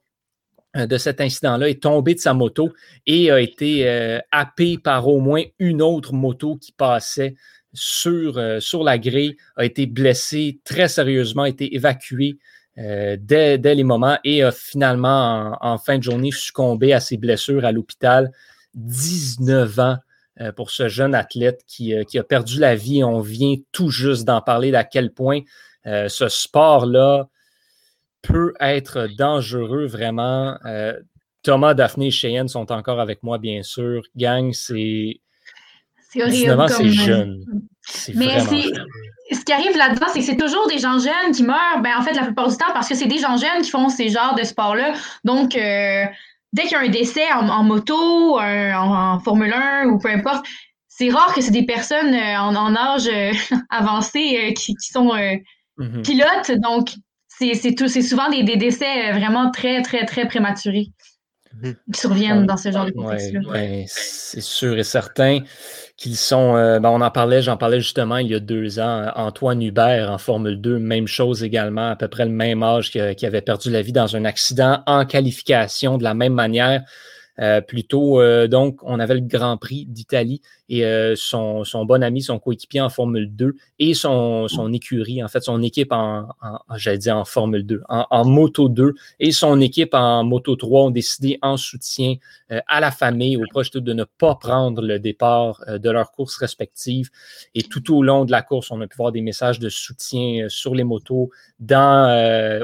de cet incident-là, est tombé de sa moto et a été happé par au moins une autre moto qui passait sur, sur la grille, a été blessé très sérieusement, a été évacué euh, dès, les moments et a finalement, en, fin de journée, succombé à ses blessures à l'hôpital. 19 ans euh, pour ce jeune athlète euh, qui, a perdu la vie. On vient tout juste d'en parler d'à quel point ce sport-là peut être dangereux vraiment. Thomas, Daphné et Cheyenne sont encore avec moi, bien sûr. Gang, c'est. C'est horrible. 19 ans, c'est jeune. Mais ce qui arrive là-dedans, c'est que c'est toujours des gens jeunes qui meurent, ben, en fait, la plupart du temps, parce que c'est des gens jeunes qui font ces genres de sports-là. Donc, euh, dès qu'il y a un décès en, moto, en, Formule 1 ou peu importe, c'est rare que c'est des personnes euh, en, âge euh, avancé qui, sont mm-hmm. pilotes. Donc, c'est souvent des, décès vraiment très, très, très prématurés mm-hmm. qui surviennent dans ce genre de contexte-là. Ben, c'est sûr et certain qu'ils sont, euh, ben, on en parlait, j'en parlais justement il y a deux ans, Antoine Hubert en Formule 2, même chose également, à peu près le même âge qui avait perdu la vie dans un accident en qualification de la même manière. Euh, plutôt, euh, donc, on avait le Grand Prix d'Italie et euh, son, bon ami, son coéquipier en Formule 2 et son, son écurie, en fait, son équipe en, j'allais dire en Formule 2, en, Moto 2 et son équipe en Moto 3 ont décidé en soutien à la famille, aux proches de ne pas prendre le départ de leurs courses respectives. Et tout au long de la course, on a pu voir des messages de soutien sur les motos, dans,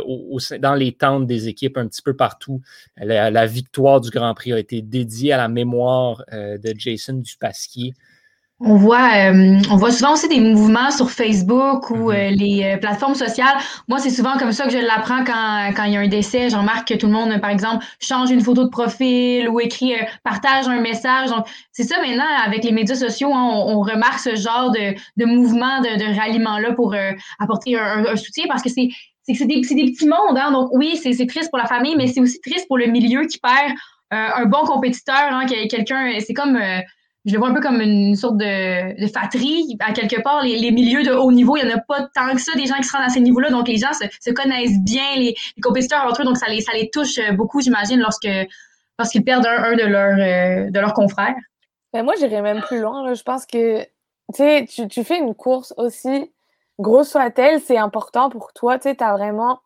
dans les tentes des équipes un petit peu partout. La, la victoire du Grand Prix a été dédiée à la mémoire de Jason Dupasquier. On voit, euh, on voit souvent aussi des mouvements sur Facebook ou mm-hmm. euh, les euh, plateformes sociales. Moi, c'est souvent comme ça que je l'apprends quand, quand il y a un décès. J'en remarque que tout le monde, par exemple, change une photo de profil ou écrit partage un message. Donc, c'est ça maintenant avec les médias sociaux, hein, on, remarque ce genre de, de mouvement, de, de ralliement-là pour apporter un, soutien parce que c'est c'est des, des, petits mondes. Hein. Donc, oui, c'est triste pour la famille, mais c'est aussi triste pour le milieu qui perd un bon compétiteur, hein, quelqu'un. C'est comme je le vois un peu comme une sorte de, de fatrie. À quelque part, les, milieux de haut niveau, il n'y en a pas tant que ça des gens qui se rendent à ces niveaux-là. Donc, les gens se, connaissent bien, les, compétiteurs entre eux. Donc, ça les, ça les touche beaucoup, j'imagine, lorsque lorsqu'ils perdent un, de, leurs euh, de leurs confrères. Ben moi, j'irais même plus loin. Je pense que tu, tu fais une course aussi grosse soit-elle, c'est important pour toi. Tu as vraiment.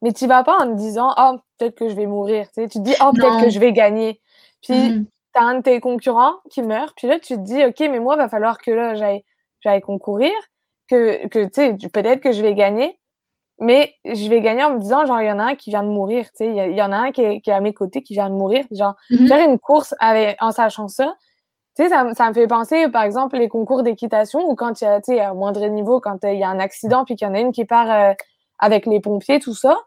Mais tu vas pas en te disant, oh, peut-être que je vais mourir. Tu te dis, oh, peut-être que je vais gagner. Puis, mm-hmm t'as un de tes concurrents qui meurt, puis là, tu te dis, OK, mais moi, il va falloir que là, j'aille, concourir, que, que tu sais, peut-être que je vais gagner, mais je vais gagner en me disant, genre, il y en a un qui vient de mourir, tu sais, il y, en a un qui est, à mes côtés qui vient de mourir, genre, mm-hmm. faire une course avec, en sachant ça, tu sais, ça, ça, me fait penser, par exemple, les concours d'équitation ou quand il y a, tu sais, à moindre niveau, quand il y a un accident puis qu'il y en a une qui part euh, avec les pompiers, tout ça.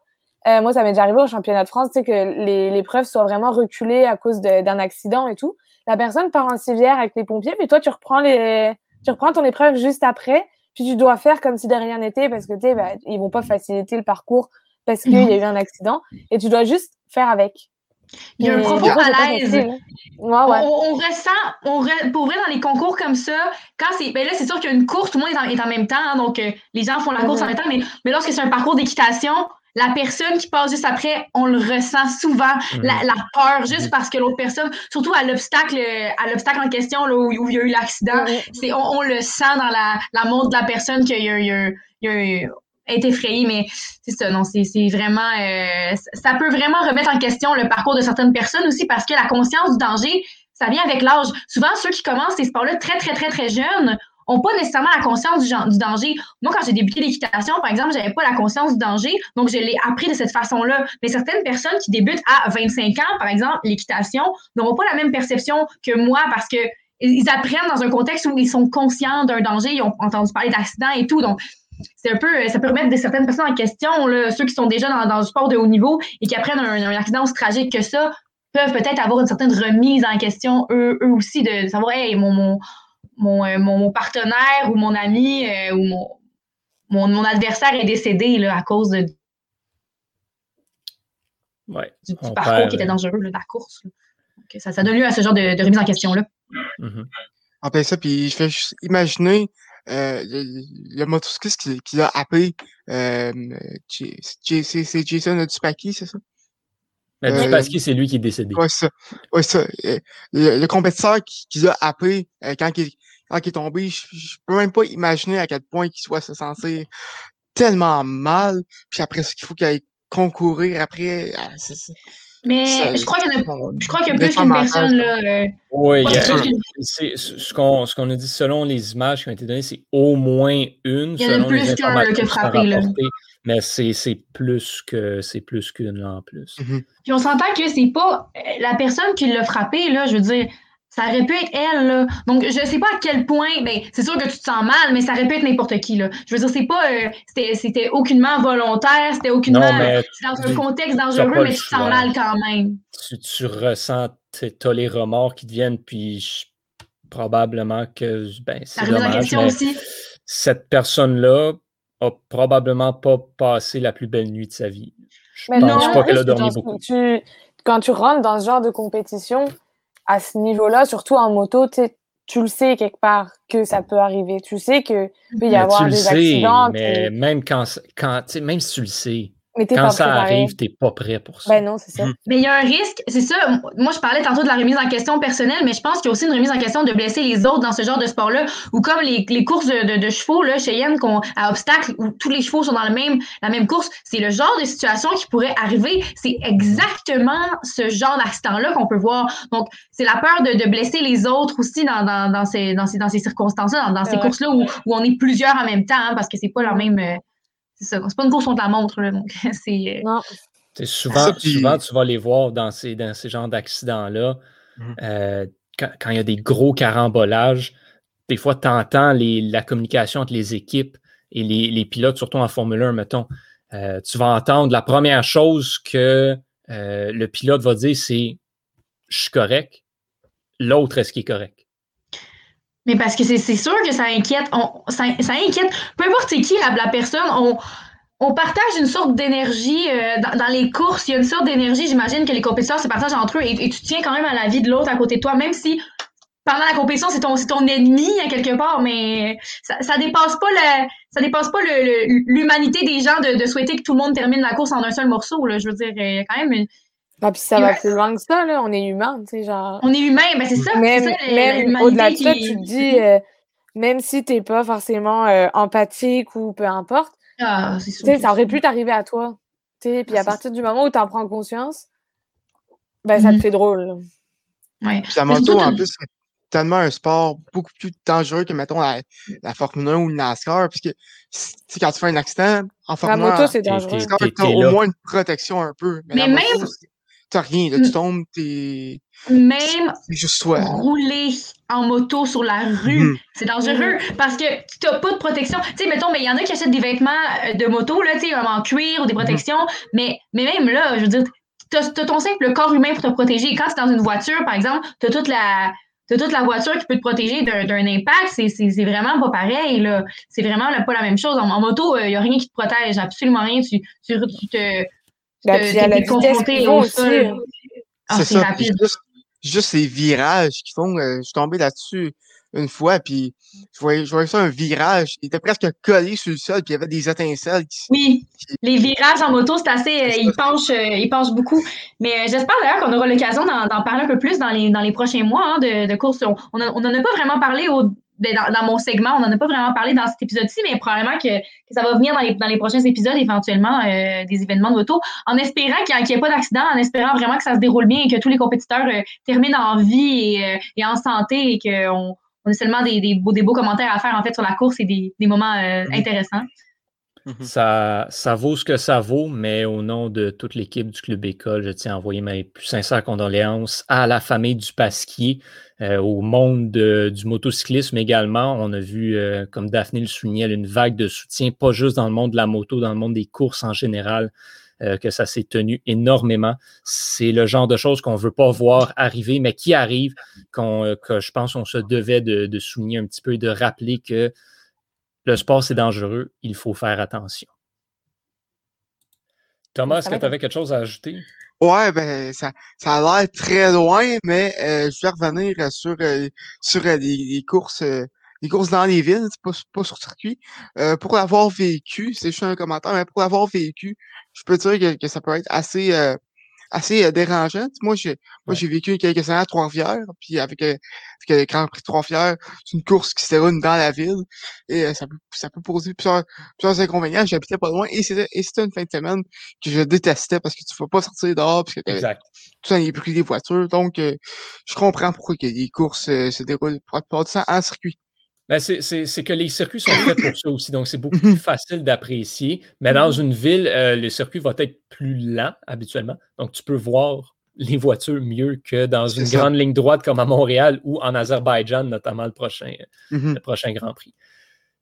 Euh, moi, ça m'est déjà arrivé au championnat de France, tu sais, que l'épreuve soit vraiment reculée à cause d'un accident et tout. La personne part en civière avec les pompiers, puis toi, tu reprends, les, tu reprends ton épreuve juste après, puis tu dois faire comme si de rien n'était parce que, tu sais, bah, ils vont pas faciliter le parcours parce qu'il y a eu un accident et tu dois juste faire avec. Il y a un profond malaise. On, ressent, on pour vrai, dans les concours comme ça, quand c'est. Ben là, c'est sûr qu'il y a une course, tout le monde est en, même temps, hein, donc euh, les gens font la course en même temps, mais, mais lorsque c'est un parcours d'équitation, la personne qui passe juste après, on le ressent souvent, la, la peur, juste parce que l'autre personne, surtout à l'obstacle, à l'obstacle en question, là, où, où il y a eu l'accident, c'est, on, on le sent dans la, la montre de la personne qu'il y a, il y a- il y a- est effrayé, mais c'est ça, non, c'est, c'est vraiment, euh, ça peut vraiment remettre en question le parcours de certaines personnes aussi parce que la conscience du danger, ça vient avec l'âge. Souvent, ceux qui commencent ces sports-là très, très, très, très jeunes ont pas nécessairement la conscience du, du danger. Moi, quand j'ai débuté l'équitation, par exemple, j'avais pas la conscience du danger, donc je l'ai appris de cette façon-là. Mais certaines personnes qui débutent à 25 ans, par exemple, l'équitation, n'auront pas la même perception que moi parce que ils apprennent dans un contexte où ils sont conscients d'un danger, ils ont entendu parler d'accidents et tout. Donc, c'est un peu, ça peut remettre certaines personnes en question, ceux qui sont déjà dans, dans le sport de haut niveau et qui apprennent un, accident aussi tragique que ça, peuvent peut-être avoir une certaine remise en question, eux, eux aussi, de, savoir, hey, mon, mon, euh, mon, mon partenaire ou mon ami euh, ou mon, mon, mon adversaire est décédé là, à cause de, Ouais. du, parcours perd, qui était euh, dangereux, là, de la course. Donc, ça, ça donne lieu à ce genre de, de remise en question-là. Mhm. En plein ça, puis je fais juste imaginer euh, le, le motocycliste qui, qui l'a. Euh, J- c'est c'est Jason Dupaki, c'est ça? Mais Euh, Dupasquier, c'est lui qui est décédé. Ouais, ça. Ouais, ça. Le, le compétiteur qui, qui l'a happé euh, quand, il, quand il est tombé, je, je peux même pas imaginer à quel point il soit se sentir tellement mal. Puis après ça, qu'il faut qu'il aille concourir après. ah, Mais ça- je crois qu'il y en a, ça- je crois qu'il y a plus qu'une personne, là. euh, Oui, qu'il- ce qu'on ce qu'on a dit selon les images qui ont été données, c'est au moins une. Il y en a plus qu'un, sont frappé, là. Mais c'est c'est plus que c'est plus qu'une là en plus. Mhm. Puis on s'entend que c'est pas euh, la personne qui l'a frappé, là, je veux dire, ça aurait pu être elle, là. Donc, je sais pas à quel point, ben, c'est sûr que tu te sens mal, mais ça aurait pu être n'importe qui, là. Je veux dire, c'est pas, euh, c'était, c'était aucunement volontaire, c'était aucunement Non, mais c'est dans un contexte t'as dangereux, mais tu te sens mal quand même. tu, tu ressens, tu as les remords qui te viennent, puis je- probablement que ben, c'est dommage, question mais aussi. cette personne-là a probablement pas passé la plus belle nuit de sa vie. Je Mais pense non, pas qu'elle a dormi beaucoup. tu- quand tu rentres dans ce genre de compétition, à ce niveau-là, surtout en moto, tu le sais quelque part que ça peut arriver. Tu sais qu'il peut y Mais avoir des sais, accidents. mais puis- même quand, quand tu sais, même si tu le sais, mais t'es quand pas ça préparé. arrive, t'es pas prêt pour ça. Ben non, c'est ça. Mhm. Mais il y a un risque, c'est ça. Moi, je parlais tantôt de la remise en question personnelle, mais je pense qu'il y a aussi une remise en question de blesser les autres dans ce genre de sport-là, ou comme les, les courses de, de, de chevaux là, chez Yann, qu'on, à obstacles, où tous les chevaux sont dans le même, la même course. C'est le genre de situation qui pourrait arriver. C'est exactement ce genre d'accident-là qu'on peut voir. Donc, c'est la peur de, de blesser les autres aussi dans, dans, dans ces, dans ces, dans ces circonstances-là, dans, ces courses-là où, où on est plusieurs en même temps, hein, parce que c'est pas la même. C'est ça. C'est pas une course contre la montre, là, donc c'est. euh, Non. Souvent, Ça, puis- souvent, tu vas les voir dans ces, dans ces genres d'accidents-là. Mhm. euh, quand, quand il y a des gros carambolages, des fois, tu entends la communication entre les équipes et les, les pilotes, surtout en Formule 1, mettons. Euh, tu vas entendre la première chose que euh, le pilote va dire, c'est je suis correct. L'autre, est-ce qu'il est correct? Mais parce que c'est sûr que ça inquiète. On, ça, ça inquiète. Peu importe qui la, la personne, on, on partage une sorte d'énergie euh, dans, dans les courses. Il y a une sorte d'énergie, j'imagine, que les compétiteurs se partagent entre eux et, et tu tiens quand même à la vie de l'autre à côté de toi, même si pendant la compétition, c'est ton, ton ennemi à quelque part, mais ça, dépasse pas le, ça dépasse pas l'humanité des gens de, de souhaiter que tout le monde termine la course en un seul morceau. Là. Je veux dire, il y a quand même une- Ah, puis ça Ouais. va plus loin que ça, là. On est humain, tu sais, genre. on est humain, ben c'est ça. Même, la- même au-delà de ça, qui- tu te dis, euh, même si t'es pas forcément euh, empathique ou peu importe, Ah, tu sais, ça aurait pu t'arriver à toi. Tu sais, puis Ah, à partir du moment où tu en prends conscience, ben ça te fait drôle. là. Ouais. Puis la moto, en plus, c'est tellement un sport beaucoup plus dangereux que, mettons, la, la Formule 1 ou le NASCAR. Parce que, tu sais, quand tu fais un accident, en La Formule 1, moto, c'est au moins une protection un peu. Mais, la même- t'as rien. Là, tu tombes, t'es Même juste toi. rouler en moto sur la rue, Mhm. c'est dangereux parce que tu n'as pas de protection. Tu sais, mettons, mais il y en a qui achètent des vêtements euh, de moto, là, tu sais, en cuir ou des protections, mais, mais même là, je veux dire, tu as, ton simple corps humain pour te protéger. Quand tu es dans une voiture, par exemple, tu as toute la. T'as toute la voiture qui peut te protéger d'un d'un impact, c'est c'est- c'est vraiment pas pareil. là. C'est vraiment là, pas la même chose. En, en moto, il n'y a rien qui te protège, absolument rien. Tu, tu, tu te. Puis t'es la vitesse qu'ils vont aussi. euh. Ah, c'est rapide. Juste, juste ces virages qui font. euh, je suis tombé là-dessus une fois, puis je voyais, je voyais ça un virage. Il était presque collé sur le sol, puis il y avait des étincelles. Qui, Oui, les virages en moto, c'est assez. euh, ils, penchent, euh, ils penchent beaucoup. Mais euh, j'espère d'ailleurs qu'on aura l'occasion d'en parler un peu plus dans les, dans les prochains mois hein, de, de courses. On on en a pas vraiment parlé au, dans, dans mon segment, on n'en a pas vraiment parlé dans cet épisode-ci, mais probablement que, que ça va venir dans les, dans les prochains épisodes, éventuellement, euh, des événements de moto, en espérant qu'il n'y ait pas d'accident, en espérant vraiment que ça se déroule bien et que tous les compétiteurs euh, terminent en vie et, euh, et en santé et qu'on on ait seulement des, des, beaux, des beaux commentaires à faire en fait sur la course et des, des moments intéressants. Ça, ça vaut ce que ça vaut, mais au nom de toute l'équipe du Club École, je tiens à envoyer mes plus sincères condoléances à la famille du Pasquier, euh, au monde de- du motocyclisme également. On a vu, euh, comme Daphné le soulignait, une vague de soutien, pas juste dans le monde de la moto, dans le monde des courses en général, euh, que ça s'est tenu énormément. C'est le genre de choses qu'on ne veut pas voir arriver, mais qui arrive, que je pense qu'on se devait de, de souligner un petit peu et de rappeler que le sport, c'est dangereux, il faut faire attention. Thomas, est-ce que tu avais quelque chose à ajouter? Ouais, ben ça, ça a l'air très loin, mais euh, je vais revenir euh, sur euh, sur euh, les, les courses euh, les courses dans les villes, pas, pas sur circuit. Euh, pour l'avoir vécu, c'est juste un commentaire, mais pour l'avoir vécu, je peux dire que, que ça peut être assez euh, assez euh, dérangeant. Moi, j'ai moi j'ai vécu quelques années à Trois-Rivières, puis avec, euh, avec le Grand Prix de Trois-Rivières, c'est une course qui se déroule dans la ville et euh, ça peut ça peut poser plusieurs plusieurs inconvénients. J'habitais pas loin et c'était une fin de semaine que je détestais parce que tu ne peux pas sortir dehors parce que Exact. tout ça les bruits des voitures. Donc, euh, je comprends pourquoi que les courses euh, se déroulent pour pas de ça en circuit. Ben, c'est- c'est c'est que les circuits sont faits pour ça aussi, donc c'est beaucoup plus facile d'apprécier. Mais dans une ville, euh, le circuit va être plus lent habituellement, donc tu peux voir les voitures mieux que dans une ça. grande ligne droite comme à Montréal ou en Azerbaïdjan, notamment le prochain, Mhm. le prochain Grand Prix.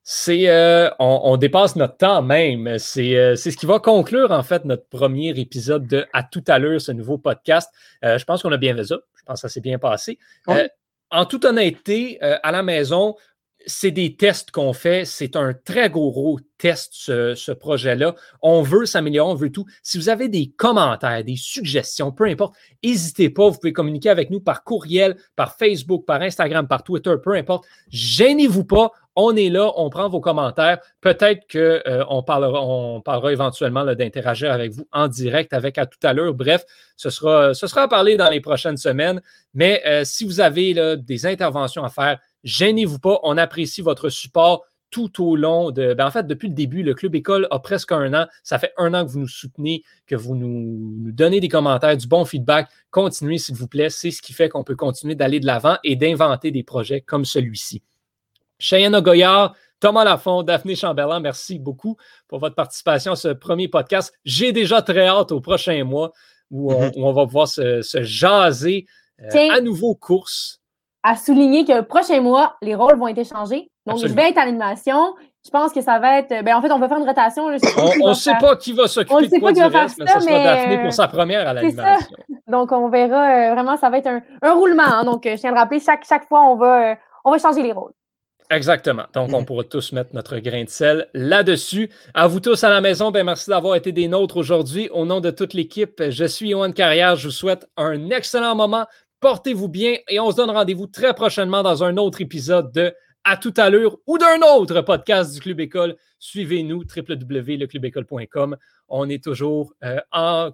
C'est, euh, on, on dépasse notre temps même. C'est euh, c'est ce qui va conclure en fait notre premier épisode de À tout à l'heure, ce nouveau podcast. Euh, je pense qu'on a bien fait ça. Je pense que ça s'est bien passé. Euh, en toute honnêteté, euh, à la maison, c'est des tests qu'on fait. C'est un très gros, test, ce, projet-là. On veut s'améliorer, on veut tout. Si vous avez des commentaires, des suggestions, peu importe, n'hésitez pas. Vous pouvez communiquer avec nous par courriel, par Facebook, par Instagram, par Twitter, peu importe. Gênez-vous pas. On est là, on prend vos commentaires. Peut-être qu'on parlera, on parlera éventuellement d'interagir avec vous en direct avec à tout à l'heure. Bref, ce sera, à parler dans les prochaines semaines. Mais euh, si vous avez des interventions à faire, gênez-vous pas. On apprécie votre support tout au long de. Ben, en fait, depuis le début, le Club École a presque un an. Ça fait un an que vous nous soutenez, que vous nous, nous donnez des commentaires, du bon feedback. Continuez, s'il vous plaît. C'est ce qui fait qu'on peut continuer d'aller de l'avant et d'inventer des projets comme celui-ci. Cheyenne Ogoyard, Thomas Lafont, Daphné Chamberlain, merci beaucoup pour votre participation à ce premier podcast. J'ai déjà très hâte au prochain mois où on, où on va pouvoir se, se jaser euh, à nouveau course. À souligner que le prochain mois, les rôles vont être échangés. Donc, Absolument. je vais être à l'animation. Je pense que ça va être. Ben, en fait, on va faire une rotation. là. On ne sait faire. pas qui va On s'occuper ne sait de quoi pas du qui va faire reste, mais ça, ce sera Daphné euh, pour sa première à ça. l'animation. Donc, on verra. euh, vraiment, ça va être un, un roulement. hein. Donc, euh, je tiens à le rappeler, chaque, chaque fois, on va, euh, on va changer les rôles. Exactement. Donc, on pourra tous mettre notre grain de sel là-dessus. À vous tous à la maison, ben merci d'avoir été des nôtres aujourd'hui. Au nom de toute l'équipe, je suis Yohan Carrière. Je vous souhaite un excellent moment. Portez-vous bien et on se donne rendez-vous très prochainement dans un autre épisode de À tout à l'heure ou d'un autre podcast du Club École. Suivez-nous, www.leclubécole.com. On est toujours euh, en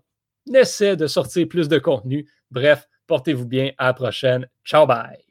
essai de sortir plus de contenu. Bref, portez-vous bien. À la prochaine. Ciao, bye.